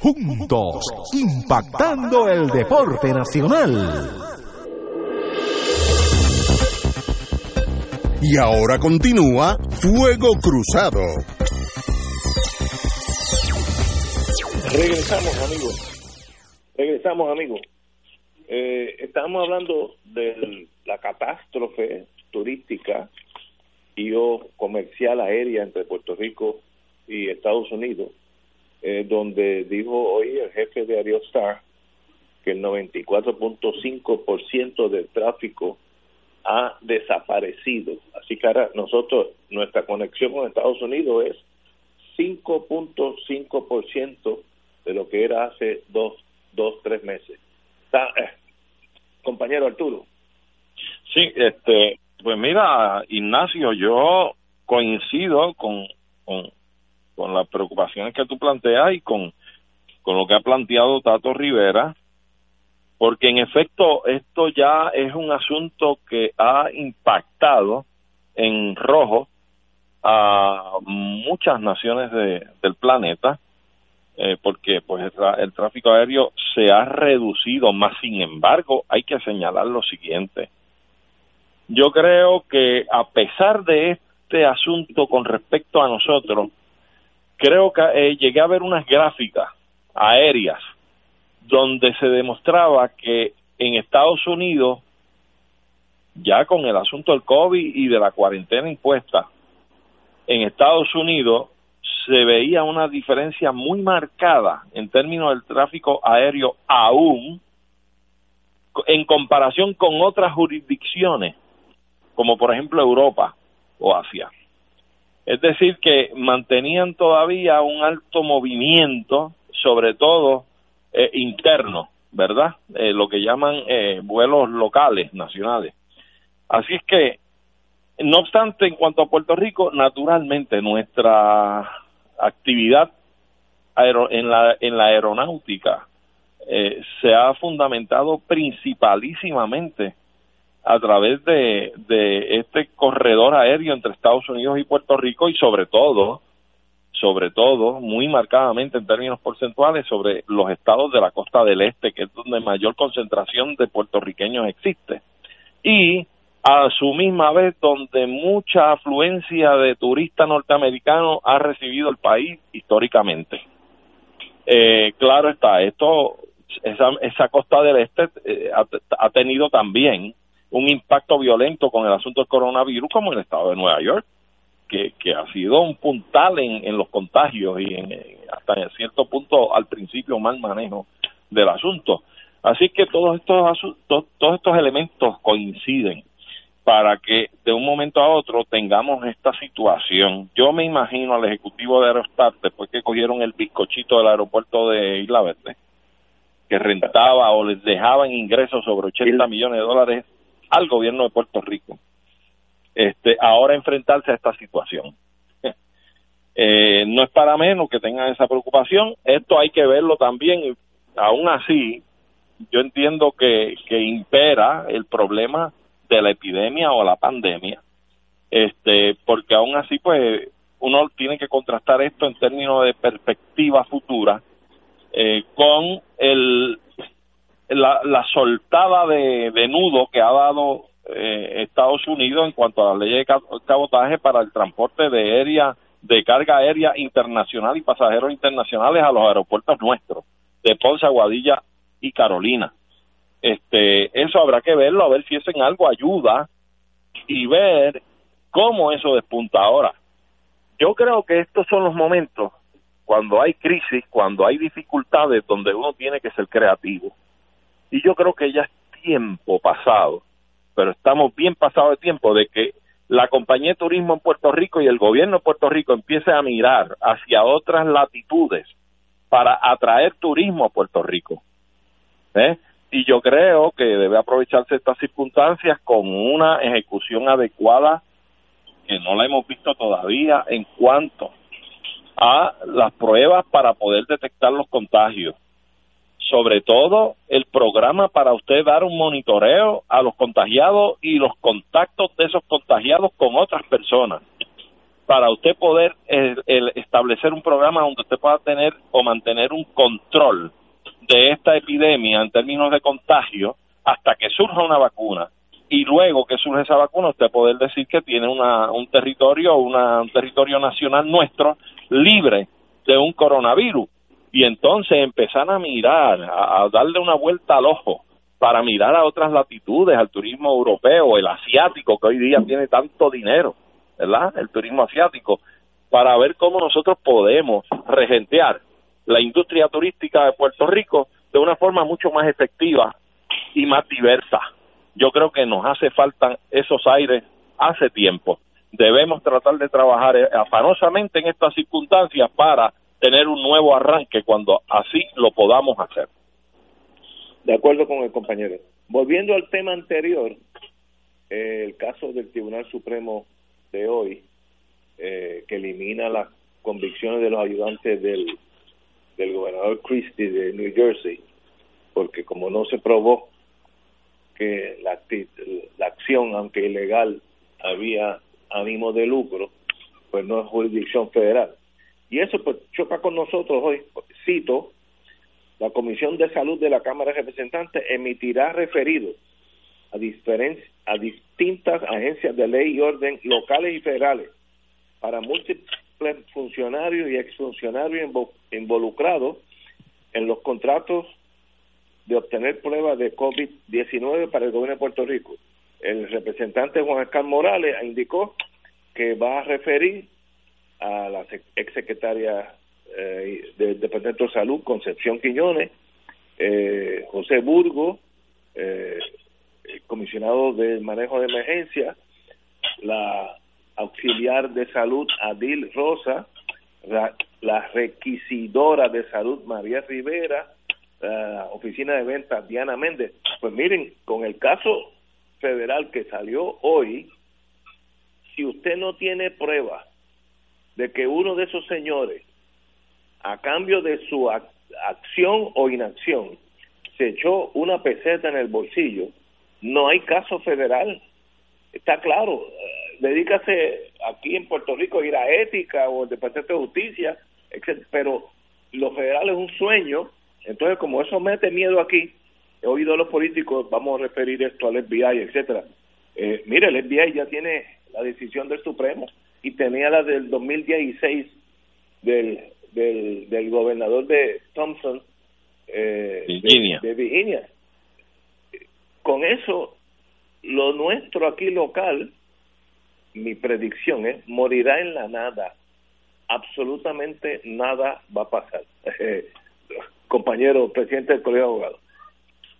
Speaker 7: juntos, impactando el deporte nacional.
Speaker 4: Y ahora continúa Fuego Cruzado.
Speaker 1: Regresamos, amigos. Regresamos, amigos. Eh, estamos hablando de la catástrofe turística y o comercial aérea entre Puerto Rico y Estados Unidos eh, donde dijo hoy el jefe de Aerostar que el 94.5% del tráfico ha desaparecido. Así que ahora nosotros, nuestra conexión con Estados Unidos es 5.5% de lo que era hace dos, dos tres meses. Eh, compañero Arturo.
Speaker 2: Sí, este, pues mira, Ignacio, yo coincido con, con con las preocupaciones que tú planteas y con, con lo que ha planteado Tato Rivera, porque en efecto esto ya es un asunto que ha impactado en rojo a muchas naciones de, del planeta, eh, porque pues el, tráfico aéreo se ha reducido, más sin embargo hay que señalar lo siguiente. Yo creo que a pesar de este asunto con respecto a nosotros, creo que eh, llegué a ver unas gráficas aéreas donde se demostraba que en Estados Unidos, ya con el asunto del COVID y de la cuarentena impuesta, en Estados Unidos se veía una diferencia muy marcada en términos del tráfico aéreo aún en comparación con otras jurisdicciones, como por ejemplo Europa o Asia. Es decir, que mantenían todavía un alto movimiento, sobre todo eh, interno, ¿verdad? Eh, lo que llaman eh, vuelos locales, nacionales. Así es que, no obstante, en cuanto a Puerto Rico, naturalmente nuestra actividad en, la, en la aeronáutica se ha fundamentado principalísimamente a través de, este corredor aéreo entre Estados Unidos y Puerto Rico y sobre todo, sobre todo, muy marcadamente en términos porcentuales, sobre los estados de la costa del este, que es donde mayor concentración de puertorriqueños existe. Y a su misma vez donde mucha afluencia de turistas norteamericanos ha recibido el país históricamente. Eh, claro está, esto, esa, esa costa del este eh, ha, tenido también un impacto violento con el asunto del coronavirus como en el estado de Nueva York, que, que ha sido un puntal en, en los contagios y en, hasta en cierto punto al principio mal manejo del asunto. Así que todos estos, todos estos elementos coinciden para que de un momento a otro tengamos esta situación. Yo me imagino al ejecutivo de Aerostar, después que cogieron el bizcochito del aeropuerto de Isla Verde, que rentaba o les dejaban ingresos sobre 80 millones de dólares al gobierno de Puerto Rico, este, ahora enfrentarse a esta situación. [LAUGHS] Eh, no es para menos que tengan esa preocupación, esto hay que verlo también, aún así, yo entiendo que, que impera el problema de la epidemia o la pandemia, este, porque aún así, pues, uno tiene que contrastar esto en términos de perspectiva futura eh, con el la, la soltada de, nudo que ha dado eh, Estados Unidos en cuanto a la ley de cabotaje para el transporte de carga aérea internacional y pasajeros internacionales a los aeropuertos nuestros de Ponce, Aguadilla y Carolina. Este, eso habrá que verlo, a ver si eso en algo ayuda y ver cómo eso despunta ahora. Yo creo que estos son los momentos cuando hay crisis, cuando hay dificultades, donde uno tiene que ser creativo. Y yo creo que ya es tiempo pasado, pero estamos bien pasados de tiempo de que la compañía de turismo en Puerto Rico y el gobierno de Puerto Rico empiece a mirar hacia otras latitudes para atraer turismo a Puerto Rico. ¿Eh? y yo creo que debe aprovecharse estas circunstancias con una ejecución adecuada que no la hemos visto todavía en cuanto a las pruebas para poder detectar los contagios. Sobre todo el programa para usted dar un monitoreo a los contagiados y los contactos de esos contagiados con otras personas. Para usted poder eh, establecer un programa donde usted pueda tener o mantener un control de esta epidemia en términos de contagio hasta que surja una vacuna y luego que surge esa vacuna usted poder decir que tiene una, un territorio una, un territorio nacional nuestro libre de un coronavirus y entonces empezar a mirar a, darle una vuelta al ojo para mirar a otras latitudes al turismo europeo el asiático que hoy día tiene tanto dinero verdad el turismo asiático para ver cómo nosotros podemos regentear la industria turística de Puerto Rico de una forma mucho más efectiva y más diversa. Yo creo que nos hace falta esos aires hace tiempo. Debemos tratar de trabajar afanosamente en estas circunstancias para tener un nuevo arranque cuando así lo podamos hacer.
Speaker 1: De acuerdo con el compañero. Volviendo al tema anterior, eh, el caso del Tribunal Supremo de hoy, eh, que elimina las convicciones de los ayudantes del del gobernador Christie de New Jersey, porque como no se probó que la, la acción, aunque ilegal, había ánimo de lucro, pues no es jurisdicción federal. Y eso pues choca con nosotros hoy. Cito, la Comisión de Salud de la Cámara de Representantes emitirá referidos a, a distintas agencias de ley y orden locales y federales para múltiples funcionarios y exfuncionarios involucrados en los contratos de obtener pruebas de COVID-19 para el gobierno de Puerto Rico. El representante Juan Carlos Morales indicó que va a referir a la exsecretaria eh, del Departamento de Salud, Concepción Quiñones, eh, José Burgo, eh, comisionado del manejo de emergencia, la auxiliar de salud Adil Rosa, la, requisidora de salud María Rivera, la oficina de ventas Diana Méndez. Pues miren, con el caso federal que salió hoy, si usted no tiene prueba de que uno de esos señores, a cambio de su acción o inacción, se echó una peseta en el bolsillo, no hay caso federal. Está claro, dedícase aquí en Puerto Rico a ir a ética o el Departamento de Justicia. Pero lo federal es un sueño, entonces como eso mete miedo aquí, he oído a los políticos, vamos a referir esto al FBI, etcétera. Eh, mire, el FBI ya tiene la decisión del Supremo y tenía la del 2016 del, del, del gobernador de Thompson eh, de Virginia. Con eso, lo nuestro aquí local mi predicción es, morirá en la nada. Absolutamente nada va a pasar. [LAUGHS] Compañero presidente del Colegio de Abogados.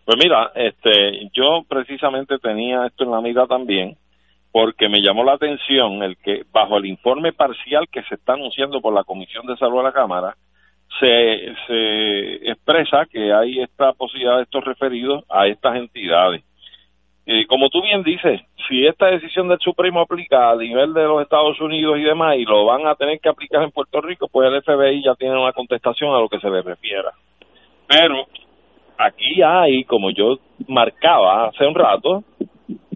Speaker 2: Pues mira, este, yo precisamente tenía esto en la mira también porque me llamó la atención el que bajo el informe parcial que se está anunciando por la Comisión de Salud de la Cámara, se, expresa que hay esta posibilidad de estos referidos a estas entidades. Y como tú bien dices, si esta decisión del Supremo aplica a nivel de los Estados Unidos y demás y lo van a tener que aplicar en Puerto Rico, pues el FBI ya tiene una contestación a lo que se le refiera. Pero aquí hay, como yo marcaba hace un rato,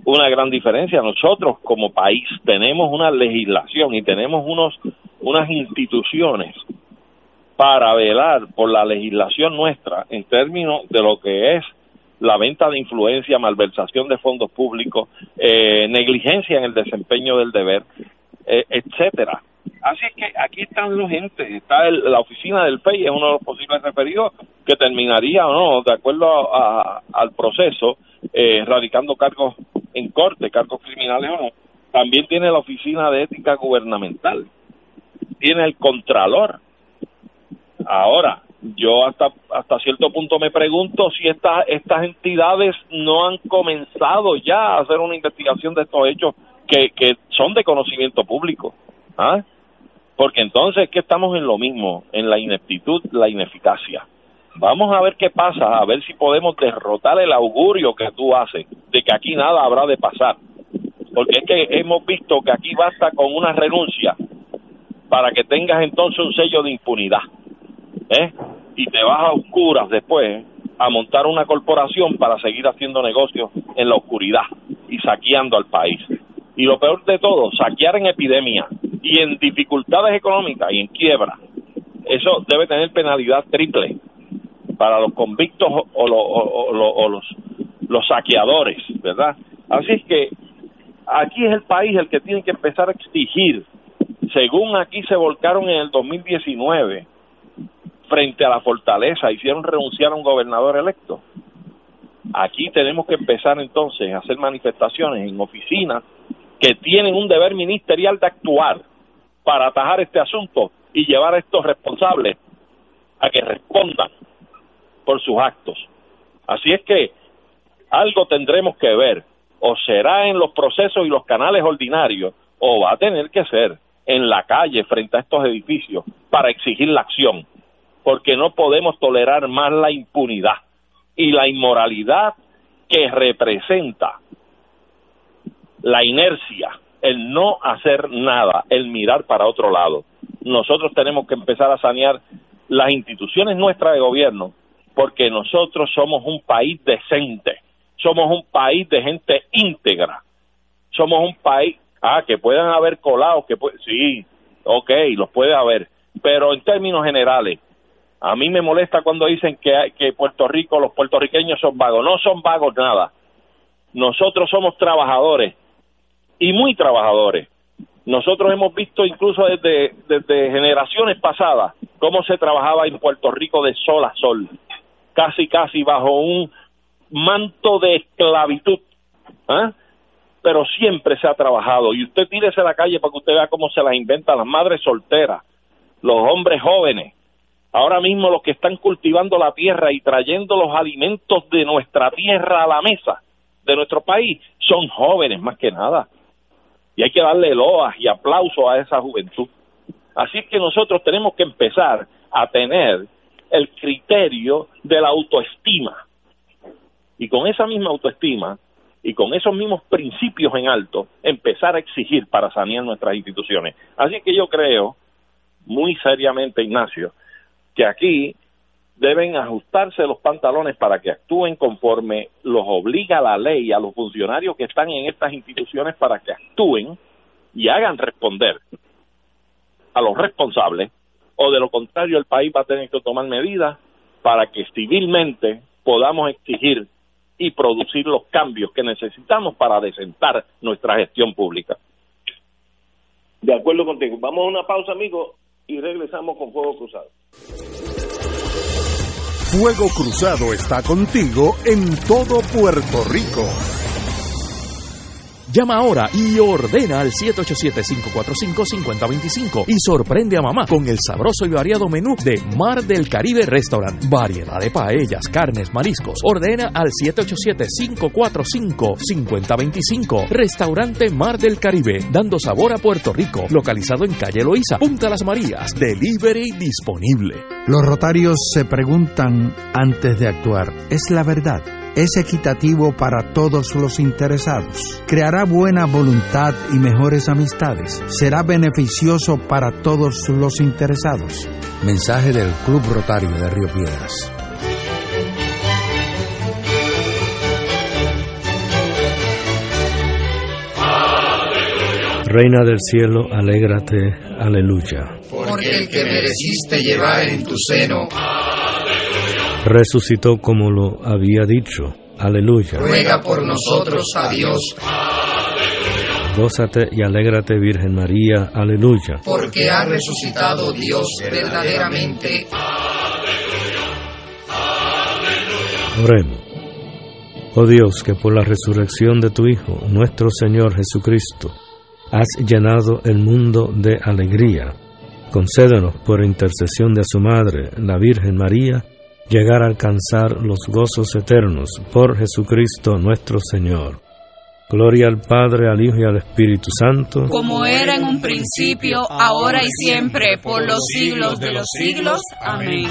Speaker 2: una gran diferencia. Nosotros como país tenemos una legislación y tenemos unos unas instituciones para velar por la legislación nuestra en términos de lo que es la venta de influencia, malversación de fondos públicos, eh, negligencia en el desempeño del deber, eh, etcétera. Así es que aquí están los gente, está la oficina del FEI, es uno de los posibles referidos que terminaría o no, de acuerdo al proceso, eh, radicando cargos en corte, cargos criminales o no. También tiene la oficina de ética gubernamental, tiene el contralor. Ahora, yo hasta hasta cierto punto me pregunto si estas entidades no han comenzado ya a hacer una investigación de estos hechos que, que son de conocimiento público. ¿ah? Porque entonces que estamos en lo mismo, en la ineptitud, la ineficacia. Vamos a ver qué pasa, a ver si podemos derrotar el augurio que tú haces de que aquí nada habrá de pasar. Porque es que hemos visto que aquí basta con una renuncia para que tengas entonces un sello de impunidad. ¿eh? Y te vas a oscuras después a montar una corporación para seguir haciendo negocios en la oscuridad y saqueando al país. Y lo peor de todo, saquear en epidemia y en dificultades económicas y en quiebra. Eso debe tener penalidad triple para los convictos o, los, los saqueadores, ¿verdad? Así es que aquí es el país el que tiene que empezar a exigir, según aquí se volcaron en el 2019 frente a la fortaleza, hicieron renunciar a un gobernador electo. Aquí tenemos que empezar entonces a hacer manifestaciones en oficinas que tienen un deber ministerial de actuar para atajar este asunto y llevar a estos responsables a que respondan por sus actos. Así es que algo tendremos que ver, o será en los procesos y los canales ordinarios, o va a tener que ser en la calle frente a estos edificios para exigir la acción, porque no podemos tolerar más la impunidad y la inmoralidad que representa la inercia, el no hacer nada, el mirar para otro lado. Nosotros tenemos que empezar a sanear las instituciones nuestras de gobierno porque nosotros somos un país decente, somos un país de gente íntegra, somos un país, ah, que puedan haber colados, que sí, ok, los puede haber, pero en términos generales, a mí me molesta cuando dicen que, que Puerto Rico, los puertorriqueños son vagos, no son vagos nada, nosotros somos trabajadores y muy trabajadores. Nosotros hemos visto incluso desde, desde generaciones pasadas cómo se trabajaba en Puerto Rico de sol a sol casi casi bajo un manto de esclavitud. ¿ah? Pero siempre se ha trabajado. Y usted tírese a la calle para que usted vea cómo se las inventan las madres solteras, los hombres jóvenes. Ahora mismo los que están cultivando la tierra y trayendo los alimentos de nuestra tierra a la mesa de nuestro país son jóvenes más que nada. Y hay que darle loas y aplauso a esa juventud. Así es que nosotros tenemos que empezar a tener el criterio de la autoestima. Y con esa misma autoestima y con esos mismos principios en alto, empezar a exigir para sanear nuestras instituciones. Así que yo creo, muy seriamente, Ignacio, que aquí deben ajustarse los pantalones para que actúen conforme los obliga la ley a los funcionarios que están en estas instituciones para que actúen y hagan responder a los responsables o de lo contrario el país va a tener que tomar medidas para que civilmente podamos exigir y producir los cambios que necesitamos para desentar nuestra gestión pública.
Speaker 1: De acuerdo contigo. Vamos a una pausa, amigo, y regresamos con Fuego Cruzado.
Speaker 4: Fuego Cruzado está contigo en todo Puerto Rico.
Speaker 5: Llama ahora y ordena al 787-545-5025 y sorprende a mamá con el sabroso y variado menú de Mar del Caribe Restaurant. Variedad de paellas, carnes, mariscos. Ordena al 787-545-5025. Restaurante Mar del Caribe, dando sabor a Puerto Rico, localizado en calle Loíza, Punta Las Marías. Delivery disponible.
Speaker 8: Los rotarios se preguntan antes de actuar, ¿es la verdad? Es equitativo para todos los interesados, creará buena voluntad y mejores amistades, será beneficioso para todos los interesados. Mensaje del Club Rotario de Río Piedras.
Speaker 9: Reina del cielo, alégrate, aleluya.
Speaker 10: Porque el que mereciste llevar en tu seno,
Speaker 9: resucitó como lo había dicho. Aleluya.
Speaker 10: Ruega por nosotros a Dios.
Speaker 9: Gózate y alégrate, Virgen María. Aleluya.
Speaker 10: Porque ha resucitado Dios verdaderamente.
Speaker 9: Oremos. Oh Dios, que por la resurrección de tu Hijo, nuestro Señor Jesucristo, has llenado el mundo de alegría. Concédenos por intercesión de su Madre, la Virgen María, llegar a alcanzar los gozos eternos por Jesucristo nuestro Señor. Gloria al Padre, al Hijo y al Espíritu Santo,
Speaker 11: como era en un principio, ahora y siempre, por los siglos de los siglos. Amén.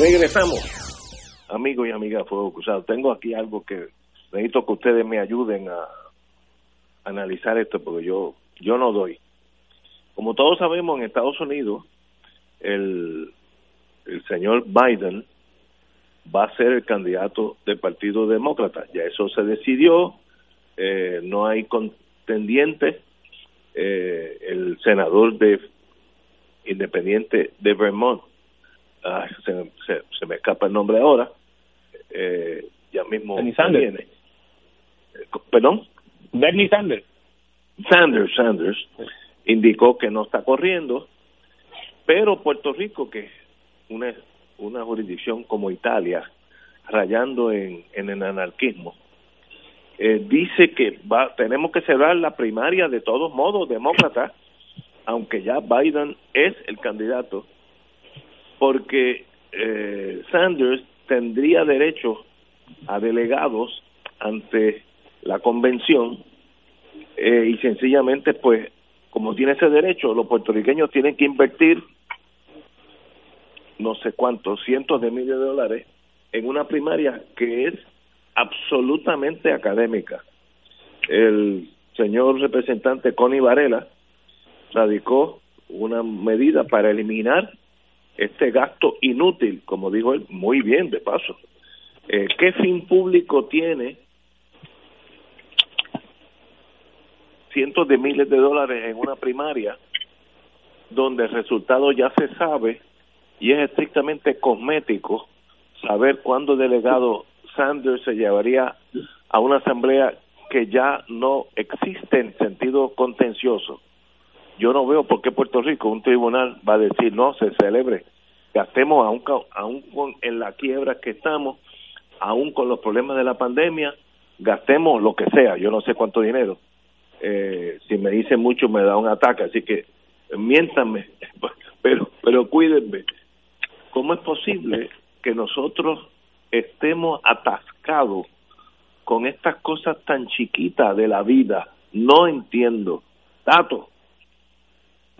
Speaker 1: Regresamos, amigos y amigas Fuego Cruzado. Tengo aquí algo que necesito que ustedes me ayuden a analizar esto porque yo yo no doy. Como todos sabemos, en Estados Unidos el, el señor Biden va a ser el candidato del Partido Demócrata. Ya eso se decidió, eh, no hay contendiente. Eh, el senador de independiente de Vermont, Ah, se, se, me escapa el nombre ahora, eh, ya mismo
Speaker 3: Sanders.
Speaker 1: Eh, ¿Perdón?
Speaker 3: Bernie Sanders.
Speaker 1: Sanders, Sanders, indicó que no está corriendo, pero Puerto Rico, que una, una jurisdicción como Italia, rayando en, en el anarquismo, eh, dice que va, tenemos que cerrar la primaria de todos modos demócrata, aunque ya Biden es el candidato porque eh, Sanders tendría derecho a delegados ante la convención eh, y sencillamente pues como tiene ese derecho los puertorriqueños tienen que invertir no sé cuántos cientos de miles de dólares en una primaria que es absolutamente académica. El señor representante Connie Varela radicó una medida para eliminar este gasto inútil, como dijo él, muy bien de paso. Eh, ¿Qué fin público tiene cientos de miles de dólares en una primaria donde el resultado ya se sabe y es estrictamente cosmético saber cuándo el delegado Sanders se llevaría a una asamblea que ya no existe en sentido contencioso? yo no veo por qué Puerto Rico, un tribunal va a decir no, se celebre, gastemos aún, aún con, en la quiebra que estamos, aún con los problemas de la pandemia, gastemos lo que sea, yo no sé cuánto dinero. Eh, si me dicen mucho me da un ataque, así que miéntanme, [LAUGHS] pero, pero cuídenme. ¿Cómo es posible que nosotros estemos atascados con estas cosas tan chiquitas de la vida? No entiendo. Tato.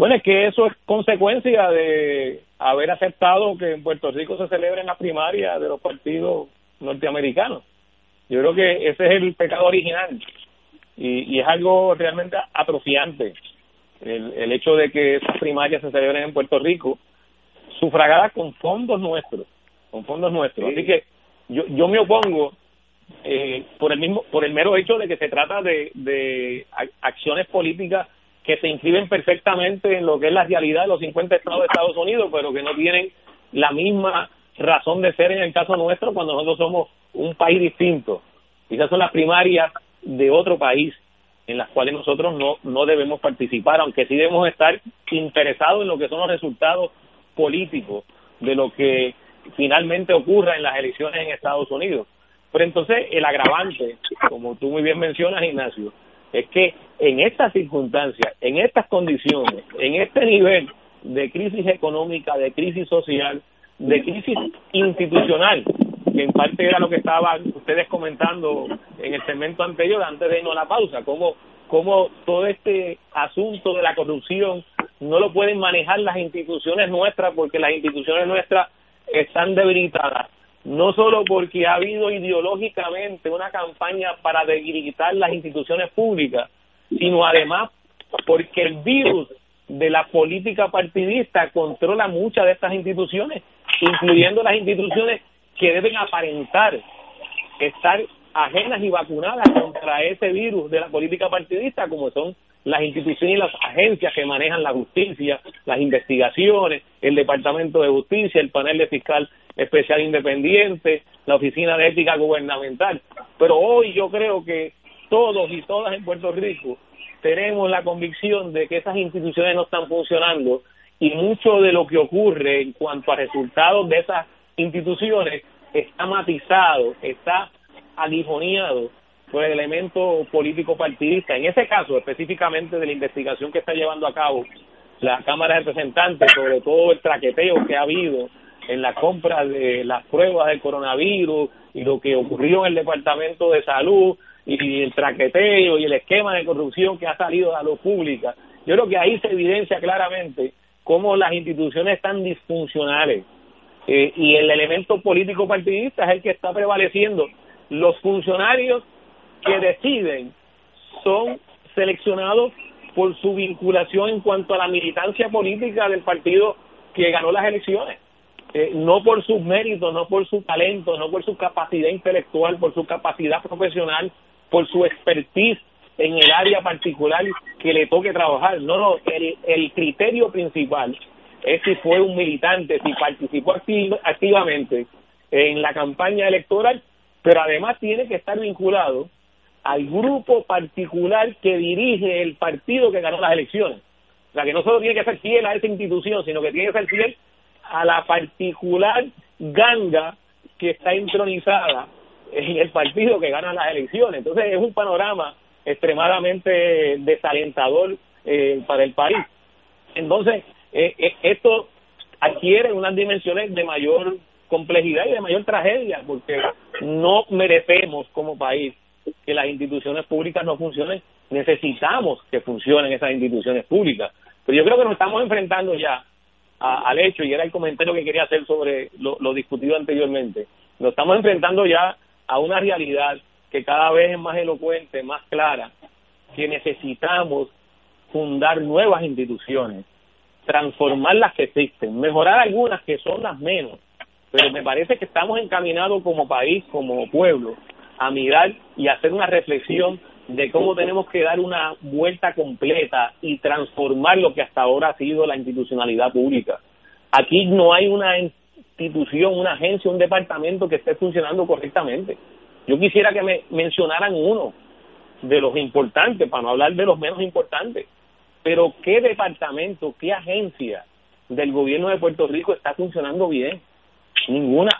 Speaker 3: Bueno, es que eso es consecuencia de haber aceptado que en Puerto Rico se celebren las primarias de los partidos norteamericanos. Yo creo que ese es el pecado original y, y es algo realmente atrofiante. el, el hecho de que esas primarias se celebren en Puerto Rico, sufragadas con fondos nuestros, con fondos nuestros. Así que yo, yo me opongo eh, por el mismo por el mero hecho de que se trata de, de acciones políticas que se inscriben perfectamente en lo que es la realidad de los 50 estados de Estados Unidos, pero que no tienen la misma razón de ser en el caso nuestro cuando nosotros somos un país distinto. Quizás son las primarias de otro país en las cuales nosotros no, no debemos participar, aunque sí debemos estar interesados en lo que son los resultados políticos de lo que finalmente ocurra en las elecciones en Estados Unidos. Pero entonces el agravante, como tú muy bien mencionas, Ignacio, es que en estas circunstancias, en estas condiciones, en este nivel de crisis económica, de crisis social, de crisis institucional, que en parte era lo que estaban ustedes comentando en el segmento anterior, antes de irnos a la pausa, cómo, cómo todo este asunto de la corrupción no lo pueden manejar las instituciones nuestras, porque las instituciones nuestras están debilitadas no solo porque ha habido ideológicamente una campaña para debilitar las instituciones públicas, sino además porque el virus de la política partidista controla muchas de estas instituciones, incluyendo las instituciones que deben aparentar estar ajenas y vacunadas contra ese virus de la política partidista, como son las instituciones y las agencias que manejan la justicia, las investigaciones, el Departamento de Justicia, el panel de fiscal especial independiente, la Oficina de Ética Gubernamental. Pero hoy yo creo que todos y todas en Puerto Rico tenemos la convicción de que esas instituciones no están funcionando y mucho de lo que ocurre en cuanto a resultados de esas instituciones está matizado, está aguijoneado por el elemento político partidista. En ese caso, específicamente de la investigación que está llevando a cabo la Cámara de Representantes sobre todo el traqueteo que ha habido en la compra de las pruebas del coronavirus y lo que ocurrió en el Departamento de Salud y el traqueteo y el esquema de corrupción que ha salido a la luz pública. Yo creo que ahí se evidencia claramente cómo las instituciones están disfuncionales eh, y el elemento político partidista es el que está prevaleciendo. Los funcionarios que deciden son seleccionados por su vinculación en cuanto a la militancia política del partido que ganó las elecciones. Eh, no por sus méritos, no por su talento, no por su capacidad intelectual, por su capacidad profesional, por su expertise en el área particular que le toque trabajar. No, no, el, el criterio principal es si fue un militante, si participó activamente en la campaña electoral, pero además tiene que estar vinculado al grupo particular que dirige el partido que ganó las elecciones. O sea, que no solo tiene que ser fiel a esa institución, sino que tiene que ser fiel a la particular ganga que está intronizada en el partido que gana las elecciones. Entonces es un panorama extremadamente desalentador eh, para el país. Entonces, eh, eh, esto adquiere unas dimensiones de mayor complejidad y de mayor tragedia, porque no merecemos como país que las instituciones públicas no funcionen, necesitamos que funcionen esas instituciones públicas. Pero yo creo que nos estamos enfrentando ya al hecho, y era el comentario que quería hacer sobre lo, lo discutido anteriormente, nos estamos enfrentando ya a una realidad que cada vez es más elocuente, más clara, que necesitamos fundar nuevas instituciones, transformar las que existen, mejorar algunas que son las menos, pero me parece que estamos encaminados como país, como pueblo, a mirar y hacer una reflexión de cómo tenemos que dar una vuelta completa y transformar lo que hasta ahora ha sido la institucionalidad pública. Aquí no hay una institución, una agencia, un departamento que esté funcionando correctamente. Yo quisiera que me mencionaran uno de los importantes, para no hablar de los menos importantes. Pero ¿qué departamento, qué agencia del gobierno de Puerto Rico está funcionando bien? Ninguna.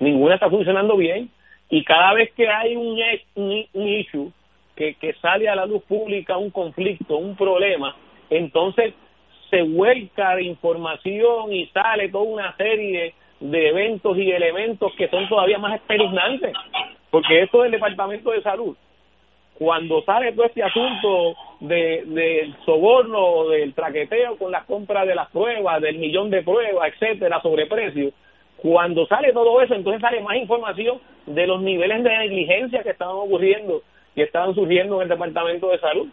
Speaker 3: Ninguna está funcionando bien. Y cada vez que hay un, un, un issue que, que sale a la luz pública un conflicto, un problema, entonces se vuelca de información y sale toda una serie de eventos y elementos que son todavía más espeluznantes, porque esto del Departamento de Salud, cuando sale todo este asunto de, del soborno, del traqueteo con las compras de las pruebas, del millón de pruebas, etcétera, sobre precios, cuando sale todo eso, entonces sale más información de los niveles de negligencia que estaban ocurriendo y estaban surgiendo en el Departamento de Salud.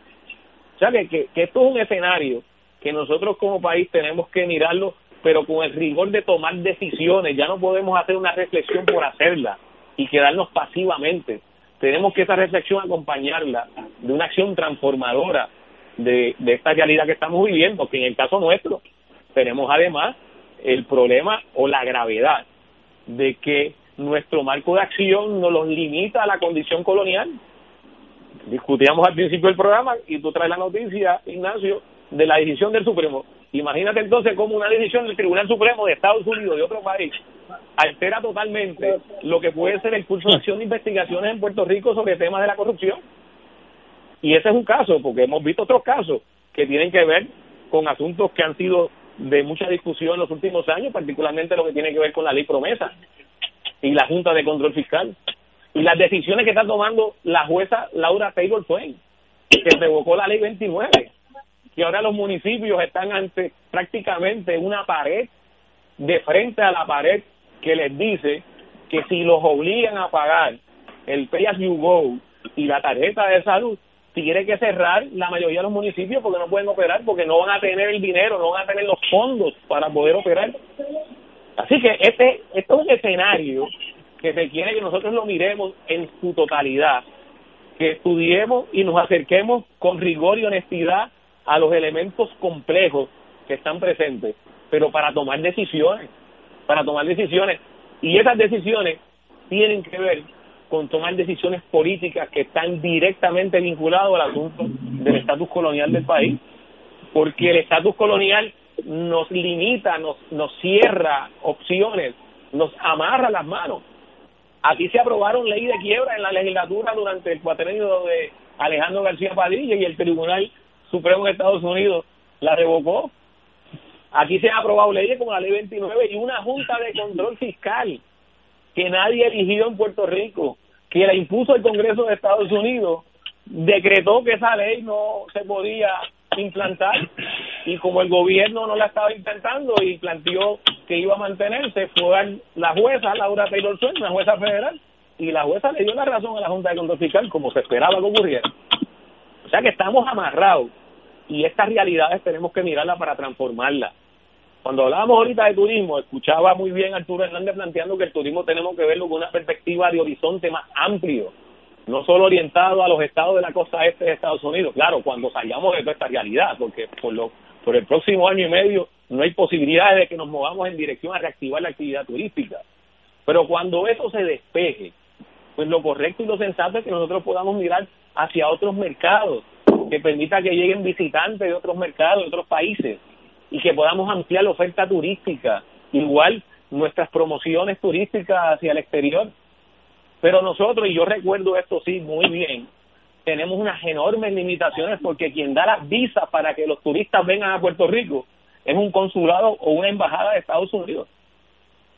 Speaker 3: sea que, que, que esto es un escenario que nosotros como país tenemos que mirarlo, pero con el rigor de tomar decisiones. Ya no podemos hacer una reflexión por hacerla y quedarnos pasivamente. Tenemos que esa reflexión acompañarla de una acción transformadora de, de esta realidad que estamos viviendo, que en el caso nuestro tenemos además el problema o la gravedad de que nuestro marco de acción nos los limita a la condición colonial. Discutíamos al principio del programa y tú traes la noticia, Ignacio, de la decisión del Supremo. Imagínate entonces cómo una decisión del Tribunal Supremo de Estados Unidos, de otro país, altera totalmente lo que puede ser el curso de acción de investigaciones en Puerto Rico sobre temas de la corrupción. Y ese es un caso, porque hemos visto otros casos que tienen que ver con asuntos que han sido de mucha discusión en los últimos años, particularmente lo que tiene que ver con la ley promesa y la Junta de Control Fiscal. Y las decisiones que está tomando la jueza Laura Taylor Swain, que revocó la ley 29, que ahora los municipios están ante prácticamente una pared de frente a la pared que les dice que si los obligan a pagar el Pay As You Go y la tarjeta de salud, tiene que cerrar la mayoría de los municipios porque no pueden operar, porque no van a tener el dinero, no van a tener los fondos para poder operar. Así que este, este es un escenario que requiere que nosotros lo miremos en su totalidad, que estudiemos y nos acerquemos con rigor y honestidad a los elementos complejos que están presentes, pero para tomar decisiones, para tomar decisiones. Y esas decisiones tienen que ver con tomar decisiones políticas que están directamente vinculadas al asunto del estatus colonial del país, porque el estatus colonial nos limita, nos, nos cierra opciones, nos amarra las manos. Aquí se aprobaron leyes de quiebra en la legislatura durante el cuatrenio de Alejandro García Padilla y el Tribunal Supremo de Estados Unidos la revocó. Aquí se han aprobado leyes como la Ley 29 y una Junta de Control Fiscal que nadie eligió en Puerto Rico, que la impuso el Congreso de Estados Unidos, decretó que esa ley no se podía implantar y como el gobierno no la estaba intentando y planteó que iba a mantenerse, fue la jueza Laura Taylor Swain, una jueza federal, y la jueza le dio la razón a la Junta de Control Fiscal como se esperaba que ocurriera. O sea que estamos amarrados y estas realidades tenemos que mirarlas para transformarlas. Cuando hablábamos ahorita de turismo, escuchaba muy bien Arturo Hernández planteando que el turismo tenemos que verlo con una perspectiva de horizonte más amplio, no solo orientado a los estados de la costa este de Estados Unidos. Claro, cuando salgamos de toda esta realidad, porque por, lo, por el próximo año y medio no hay posibilidades de que nos movamos en dirección a reactivar la actividad turística. Pero cuando eso se despeje, pues lo correcto y lo sensato es que nosotros podamos mirar hacia otros mercados, que permita que lleguen visitantes de otros mercados, de otros países, y que podamos ampliar la oferta turística, igual nuestras promociones turísticas hacia el exterior. Pero nosotros, y yo recuerdo esto sí muy bien, tenemos unas enormes limitaciones porque quien da las visas para que los turistas vengan a Puerto Rico es un consulado o una embajada de Estados Unidos.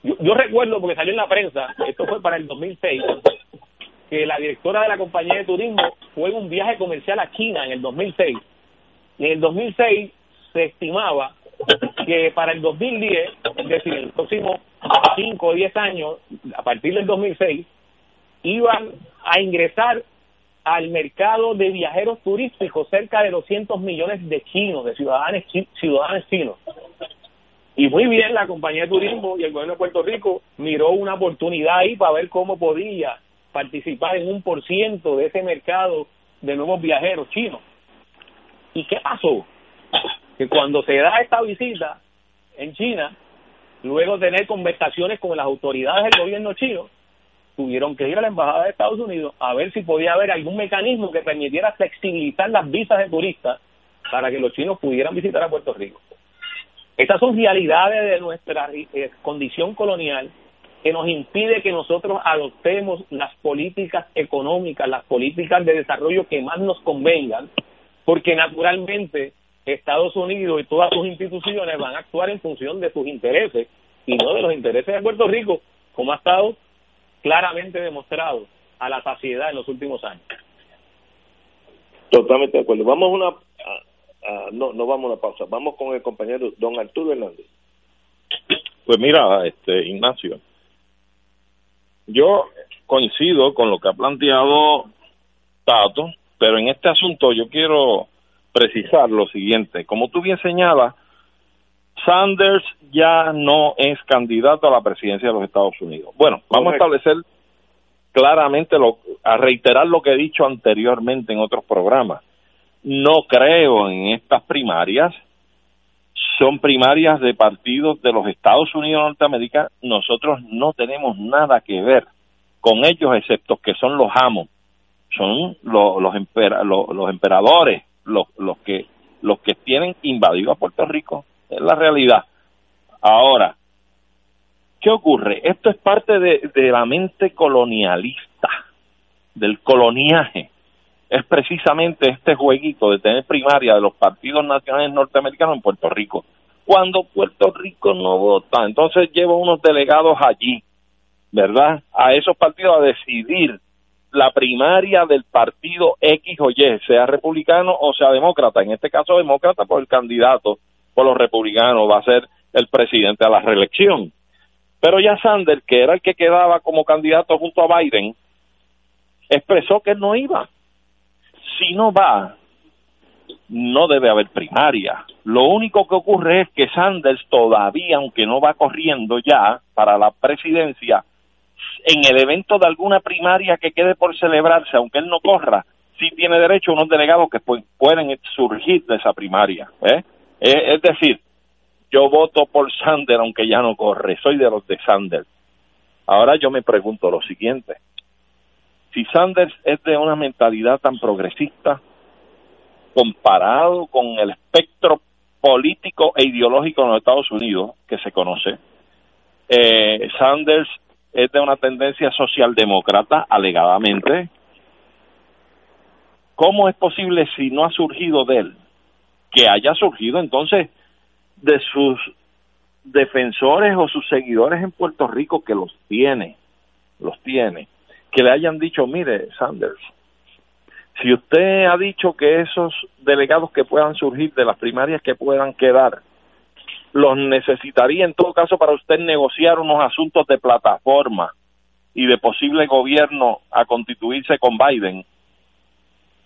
Speaker 3: Yo, yo recuerdo, porque salió en la prensa, esto fue para el 2006, que la directora de la compañía de turismo fue en un viaje comercial a China en el 2006. Y en el 2006 se estimaba que para el 2010, es decir, en los próximos 5 o 10 años, a partir del 2006, iban a ingresar al mercado de viajeros turísticos cerca de 200 millones de chinos, de ciudadanos, ciudadanos chinos. Y muy bien, la compañía de turismo y el gobierno de Puerto Rico miró una oportunidad ahí para ver cómo podía participar en un por ciento de ese mercado de nuevos viajeros chinos. ¿Y qué pasó? Que cuando se da esta visita en China, luego de tener conversaciones con las autoridades del gobierno chino, tuvieron que ir a la embajada de Estados Unidos a ver si podía haber algún mecanismo que permitiera flexibilizar las visas de turistas para que los chinos pudieran visitar a Puerto Rico. Estas son realidades de nuestra eh, condición colonial que nos impide que nosotros adoptemos las políticas económicas, las políticas de desarrollo que más nos convengan, porque naturalmente Estados Unidos y todas sus instituciones van a actuar en función de sus intereses y no de los intereses de Puerto Rico, como ha estado claramente demostrado a la saciedad en los últimos años.
Speaker 1: Totalmente de acuerdo. Vamos a una, no, no vamos a una pausa. Vamos con el compañero don Arturo Hernández.
Speaker 2: Pues mira, este Ignacio, yo coincido con lo que ha planteado Tato, pero en este asunto yo quiero precisar lo siguiente. Como tú bien señalas, Sanders ya no es candidato a la presidencia de los Estados Unidos. Bueno, vamos a establecer claramente, lo, a reiterar lo que he dicho anteriormente en otros programas. No creo en estas primarias. Son primarias de partidos de los Estados Unidos de Norteamérica. Nosotros no tenemos nada que ver con ellos, excepto que son los amos. Son los, los, los emperadores, los, los, que, los que tienen invadido a Puerto Rico. Es la realidad. Ahora, ¿qué ocurre? Esto es parte de, de la mente colonialista, del coloniaje es precisamente este jueguito de tener primaria de los partidos nacionales norteamericanos en Puerto Rico. Cuando Puerto Rico no vota, entonces lleva unos delegados allí, ¿verdad? A esos partidos a decidir la primaria del partido X o Y, sea republicano o sea demócrata. En este caso, demócrata por el candidato, por los republicanos, va a ser el presidente a la reelección. Pero ya Sanders, que era el que quedaba como candidato junto a Biden, expresó que no iba si no va, no debe haber primaria. Lo único que ocurre es que Sanders todavía, aunque no va corriendo ya para la presidencia, en el evento de alguna primaria que quede por celebrarse, aunque él no corra, sí tiene derecho a unos delegados que pueden surgir de esa primaria. ¿eh? Es decir, yo voto por Sanders aunque ya no corre, soy de los de Sanders. Ahora yo me pregunto lo siguiente, si Sanders es de una mentalidad tan progresista, comparado con el espectro político e ideológico en los Estados Unidos que se conoce, eh, Sanders es de una tendencia socialdemócrata, alegadamente. ¿Cómo es posible si no ha surgido de él? Que haya surgido entonces de sus defensores o sus seguidores en Puerto Rico que los tiene, los tiene que le hayan dicho, mire, Sanders, si usted ha dicho que esos delegados que puedan surgir de las primarias que puedan quedar, los necesitaría en todo caso para usted negociar unos asuntos de plataforma y de posible gobierno a constituirse con Biden,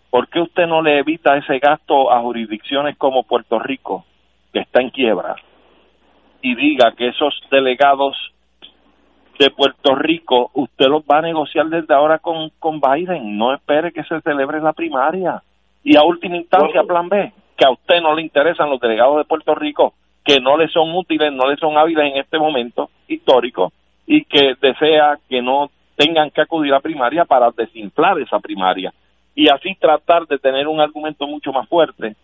Speaker 2: ¿por qué usted no le evita ese gasto a jurisdicciones como Puerto Rico, que está en quiebra, y diga que esos delegados de Puerto Rico, usted los va a negociar desde ahora con, con Biden. No espere que se celebre la primaria. Y a última instancia, plan B, que a usted no le interesan los delegados de Puerto Rico, que no le son útiles, no le son hábiles en este momento histórico y que desea que no tengan que acudir a primaria para desinflar esa primaria y así tratar de tener un argumento mucho más fuerte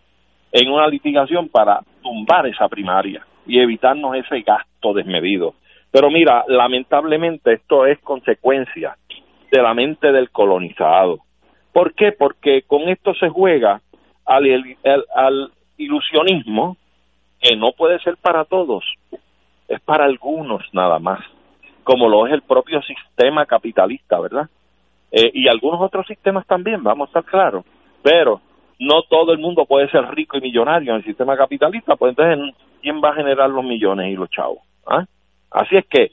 Speaker 2: en una litigación para tumbar esa primaria y evitarnos ese gasto desmedido. Pero mira, lamentablemente esto es consecuencia de la mente del colonizado. ¿Por qué? Porque con esto se juega al, al ilusionismo que no puede ser para todos, es para algunos nada más, como lo es el propio sistema capitalista, ¿verdad? Eh, y algunos otros sistemas también, vamos a estar claros, pero no todo el mundo puede ser rico y millonario en el sistema capitalista, pues entonces, ¿quién va a generar los millones y los chavos? ¿Ah? Así es que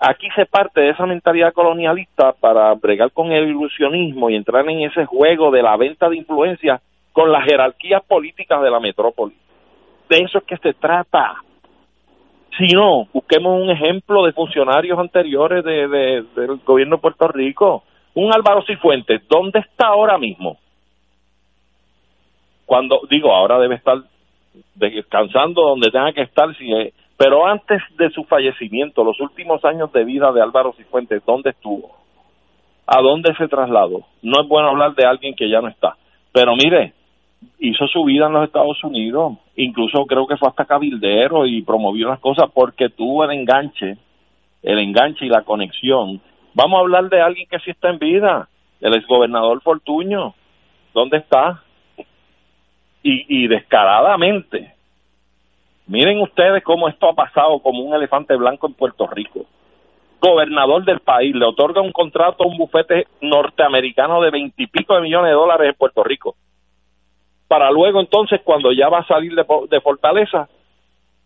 Speaker 2: aquí se parte de esa mentalidad colonialista para bregar con el ilusionismo y entrar en ese juego de la venta de influencia con las jerarquías políticas de la metrópoli. De eso es que se trata. Si no, busquemos un ejemplo de funcionarios anteriores de, del gobierno de Puerto Rico. Un Álvaro Cifuentes, ¿dónde está ahora mismo? Cuando, digo, ahora debe estar descansando donde tenga que estar si pero antes de su fallecimiento, los últimos años de vida de Álvaro Cifuentes, ¿dónde estuvo? ¿A dónde se trasladó? No es bueno hablar de alguien que ya no está. Pero mire, hizo su vida en los Estados Unidos, incluso creo que fue hasta cabildero y promovió las cosas porque tuvo el enganche, el enganche y la conexión. Vamos a hablar de alguien que sí está en vida, el exgobernador Fortuño. ¿Dónde está? Y, y descaradamente Miren ustedes cómo esto ha pasado como un elefante blanco en Puerto Rico. Gobernador del país le otorga un contrato a un bufete norteamericano de veintipico de millones de dólares en Puerto Rico. Para luego entonces, cuando ya va a salir de, Fortaleza,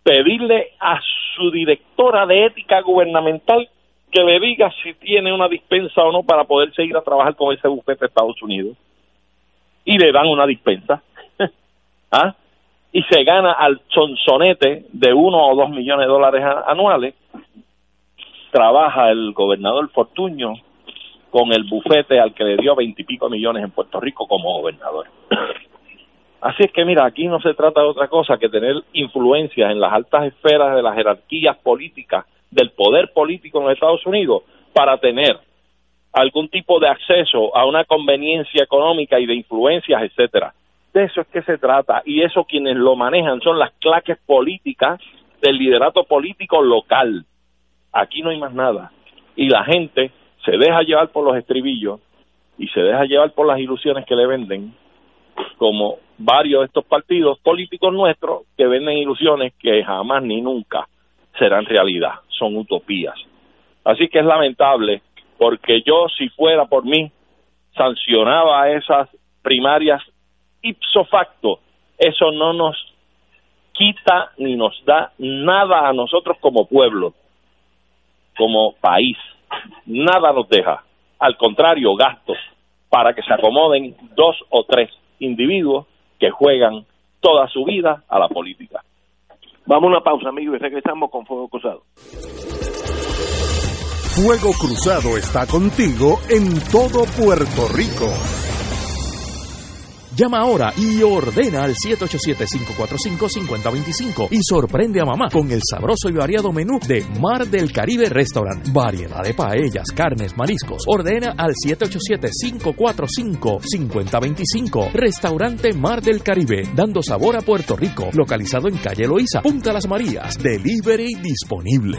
Speaker 2: pedirle a su directora de ética gubernamental que le diga si tiene una dispensa o no para poder seguir a trabajar con ese bufete de Estados Unidos. Y le dan una dispensa. [LAUGHS] ¿ah? y se gana al sonsonete de uno o dos millones de dólares anuales, trabaja el gobernador Fortuño con el bufete al que le dio veintipico millones en Puerto Rico como gobernador. Así es que mira, aquí no se trata de otra cosa que tener influencias en las altas esferas de las jerarquías políticas, del poder político en los Estados Unidos, para tener algún tipo de acceso a una conveniencia económica y de influencias, etcétera. De eso es que se trata y eso quienes lo manejan son las claques políticas del liderato político local. Aquí no hay más nada. Y la gente se deja llevar por los estribillos y se deja llevar por las ilusiones que le venden, como varios de estos partidos políticos nuestros que venden ilusiones que jamás ni nunca serán realidad, son utopías. Así que es lamentable porque yo si fuera por mí sancionaba esas primarias ipso facto, eso no nos quita ni nos da nada a nosotros como pueblo, como país, nada nos deja, al contrario, gastos para que se acomoden dos o tres individuos que juegan toda su vida a la política.
Speaker 1: Vamos a una pausa, amigos, y regresamos con Fuego Cruzado.
Speaker 4: Fuego Cruzado está contigo en todo Puerto Rico.
Speaker 5: Llama ahora y ordena al 787-545-5025 y sorprende a mamá con el sabroso y variado menú de Mar del Caribe Restaurant. Variedad de paellas, carnes, mariscos. Ordena al 787-545-5025. Restaurante Mar del Caribe, dando sabor a Puerto Rico. Localizado en calle Loíza, Punta Las Marías. Delivery disponible.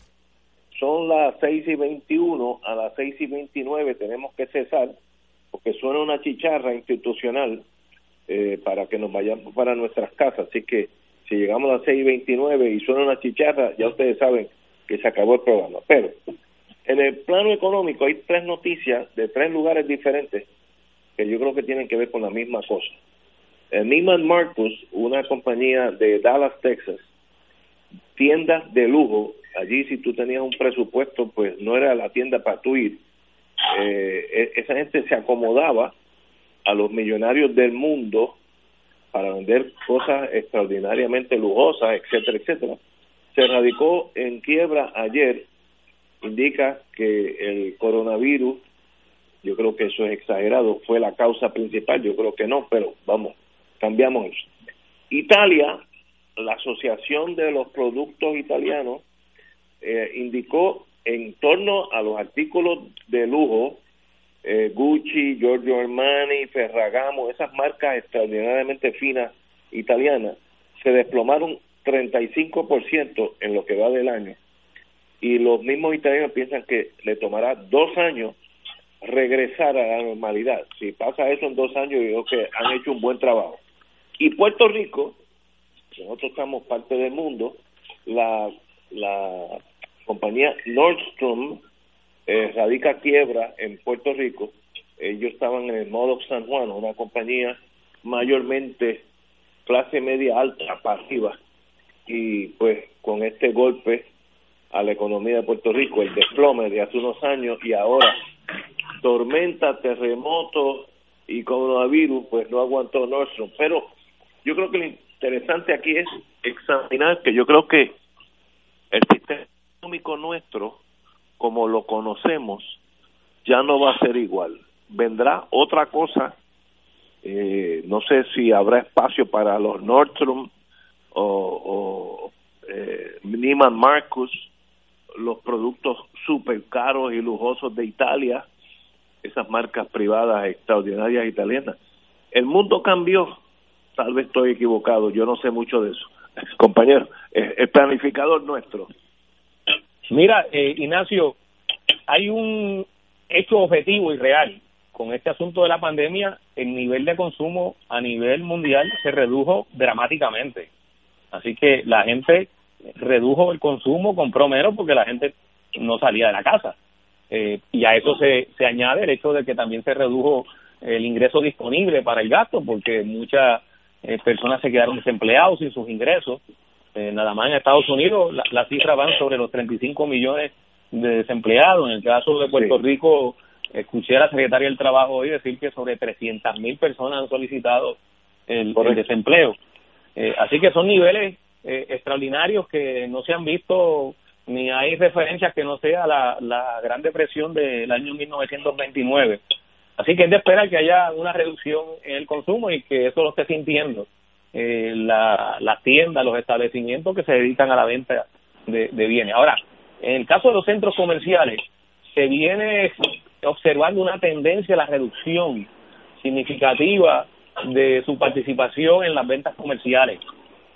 Speaker 1: son las 6 y 21, a las 6 y 29 tenemos que cesar porque suena una chicharra institucional eh, para que nos vayamos para nuestras casas. Así que si llegamos a las 6 y 29 y suena una chicharra, ya ustedes saben que se acabó el programa. Pero en el plano económico hay tres noticias de tres lugares diferentes que yo creo que tienen que ver con la misma cosa. El Neiman Marcus, una compañía de Dallas, Texas, tiendas de lujo allí si tú tenías un presupuesto, pues no era la tienda para tú ir. Eh, e, esa gente se acomodaba a los millonarios del mundo para vender cosas extraordinariamente lujosas, etcétera, etcétera. Se radicó en quiebra ayer, indica que el coronavirus, yo creo que eso es exagerado, fue la causa principal, yo creo que no, pero vamos, cambiamos eso. Italia, la Asociación de los Productos Italianos, eh, indicó en torno a los artículos de lujo, eh, Gucci, Giorgio Armani, Ferragamo, esas marcas extraordinariamente finas italianas, se desplomaron 35% en lo que va del año. Y los mismos italianos piensan que le tomará dos años regresar a la normalidad. Si pasa eso en dos años, yo que han hecho un buen trabajo. Y Puerto Rico, nosotros estamos parte del mundo, la, la compañía Nordstrom eh, radica quiebra en Puerto Rico. Ellos estaban en el modo San Juan, una compañía mayormente clase media alta arriba y pues con este golpe a la economía de Puerto Rico, el desplome de hace unos años y ahora tormenta, terremoto y coronavirus, pues no aguantó Nordstrom. Pero yo creo que lo interesante aquí es examinar que yo creo que el sistema económico nuestro, como lo conocemos, ya no va a ser igual. Vendrá otra cosa, eh, no sé si habrá espacio para los Nordstrom o, o eh, Neiman Marcus, los productos super caros y lujosos de Italia, esas marcas privadas extraordinarias italianas. El mundo cambió, tal vez estoy equivocado, yo no sé mucho de eso. [LAUGHS] Compañero, el planificador nuestro.
Speaker 3: Mira, eh, Ignacio, hay un hecho objetivo y real. Con este asunto de la pandemia, el nivel de consumo a nivel mundial se redujo dramáticamente. Así que la gente redujo el consumo, compró menos porque la gente no salía de la casa. Eh, y a eso se, se añade el hecho de que también se redujo el ingreso disponible para el gasto porque muchas eh, personas se quedaron desempleados sin sus ingresos. Eh, nada más en Estados Unidos las la cifras van sobre los 35 millones de desempleados. En el caso de Puerto Rico, escuché a la secretaria del Trabajo hoy decir que sobre 300 mil personas han solicitado el, el desempleo. Eh, así que son niveles eh, extraordinarios que no se han visto ni hay referencias que no sea la, la Gran Depresión del año 1929. Así que es de esperar que haya una reducción en el consumo y que eso lo esté sintiendo eh, la, las tiendas, los establecimientos que se dedican a la venta de, de bienes. Ahora, en el caso de los centros comerciales, se viene observando una tendencia a la reducción significativa de su participación en las ventas comerciales.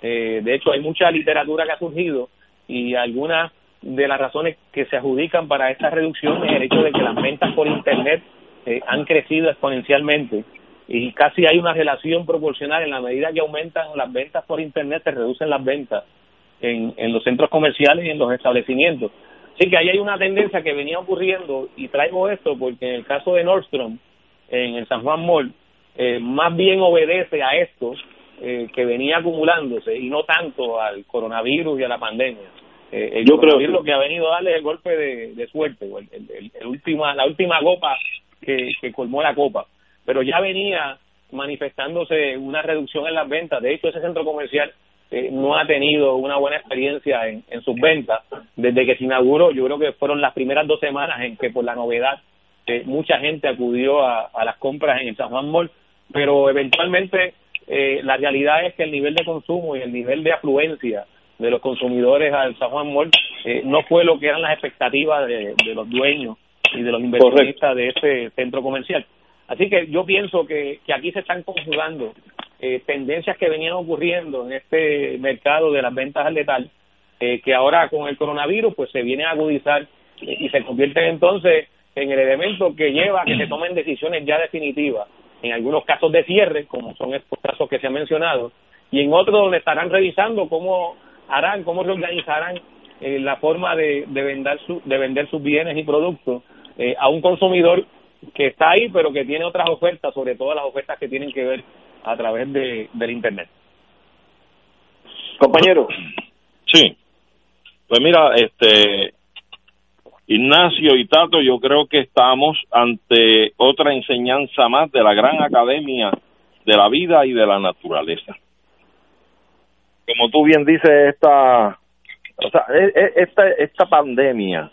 Speaker 3: Eh, de hecho, hay mucha literatura que ha surgido y algunas de las razones que se adjudican para esta reducción es el hecho de que las ventas por Internet eh, han crecido exponencialmente y casi hay una relación proporcional en la medida que aumentan las ventas por Internet, se reducen las ventas en, en los centros comerciales y en los establecimientos. Así que ahí hay una tendencia que venía ocurriendo y traigo esto porque en el caso de Nordstrom, en el San Juan Mall, eh, más bien obedece a esto eh, que venía acumulándose y no tanto al coronavirus y a la pandemia. Eh, el Yo creo que lo que ha venido a darle es el golpe de, de suerte, el, el, última, la última copa que, que colmó la copa. Pero ya venía manifestándose una reducción en las ventas. De hecho, ese centro comercial eh, no ha tenido una buena experiencia en, en sus ventas desde que se inauguró. Yo creo que fueron las primeras dos semanas en que por la novedad eh, mucha gente acudió a, a las compras en el San Juan Mall, pero eventualmente eh, la realidad es que el nivel de consumo y el nivel de afluencia de los consumidores al San Juan Mall eh, no fue lo que eran las expectativas de, los dueños y de los inversionistas de ese centro comercial. Así que yo pienso que, que aquí se están conjugando eh, tendencias que venían ocurriendo en este mercado de las ventas al letal, eh, que ahora con el coronavirus pues se viene a agudizar y se convierten entonces en el elemento que lleva a que se tomen decisiones ya definitivas en algunos casos de cierre, como son estos casos que se han mencionado, y en otros donde estarán revisando cómo harán, cómo reorganizarán eh, la forma de, de, vender su, de vender sus bienes y productos eh, a un consumidor que está ahí, pero que tiene otras ofertas, sobre todo las ofertas que tienen que ver a través de, del Internet.
Speaker 1: Compañero.
Speaker 2: Sí. Pues mira, este, Ignacio y Tato, yo creo que estamos ante otra enseñanza más de la gran academia de la vida y de la naturaleza. Como tú bien dices, esta, o sea, e, e, esta, esta pandemia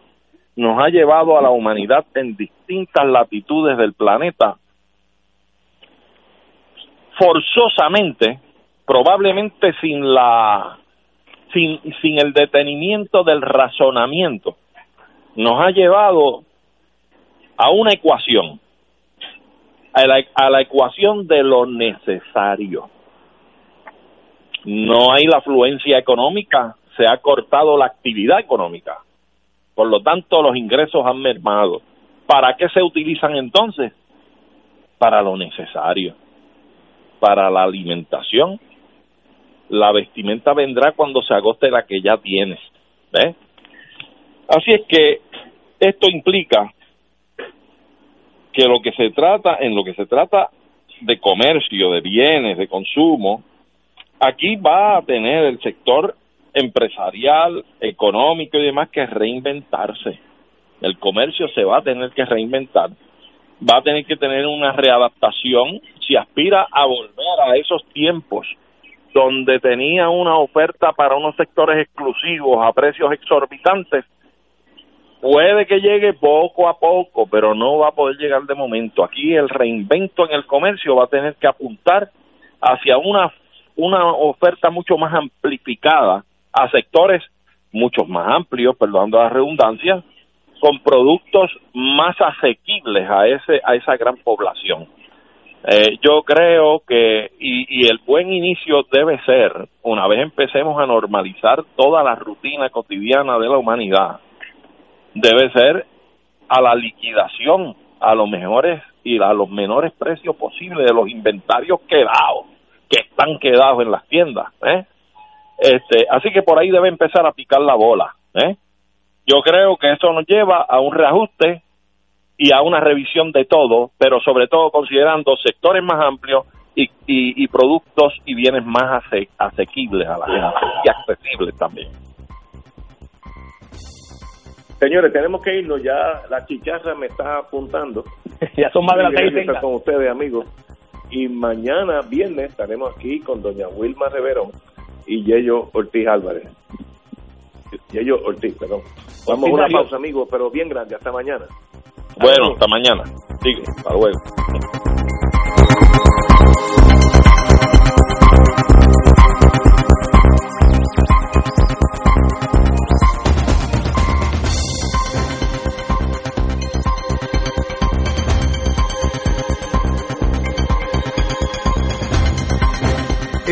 Speaker 2: nos ha llevado a la humanidad en distintas latitudes del planeta forzosamente, probablemente sin la sin, sin el detenimiento del razonamiento nos ha llevado a una ecuación, a la, a la ecuación de lo necesario. No hay la afluencia económica, se ha cortado la actividad económica. Por lo tanto, los ingresos han mermado. ¿Para qué se utilizan entonces? Para lo necesario, para la alimentación. La vestimenta vendrá cuando se agote la que ya tienes. ¿Ves? Así es que esto implica que lo que se trata, en lo que se trata de comercio, de bienes, de consumo, aquí va a tener el sector empresarial, económico y demás que reinventarse. El comercio se va a tener que reinventar, va a tener que tener una readaptación si aspira a volver a esos tiempos donde tenía una oferta para unos sectores exclusivos a precios exorbitantes, puede que llegue poco a poco, pero no va a poder llegar de momento. Aquí el reinvento en el comercio va a tener que apuntar hacia una, una oferta mucho más amplificada a sectores mucho más amplios, perdonando la redundancia, con productos más asequibles a ese a esa gran población. Eh, yo creo que y, y el buen inicio debe ser una vez empecemos a normalizar toda la rutina cotidiana de la humanidad debe ser a la liquidación a los mejores y a los menores precios posibles de los inventarios quedados que están quedados en las tiendas ¿eh? Este, así que por ahí debe empezar a picar la bola. ¿eh? Yo creo que eso nos lleva a un reajuste y a una revisión de todo, pero sobre todo considerando sectores más amplios y, y, productos y bienes más asequibles a la gente y accesibles también.
Speaker 1: Señores, tenemos que irnos ya. La chicharra me está apuntando. [LAUGHS]
Speaker 3: ya son más de las seis.
Speaker 1: con ustedes, amigos. Y mañana, viernes, estaremos aquí con doña Wilma Reverón y Yello Ortiz Álvarez. Yello Ortiz, perdón. Vamos a una pausa, amigos, pero bien grande. Hasta mañana.
Speaker 2: Bueno, hasta mañana. Sigue, hasta luego.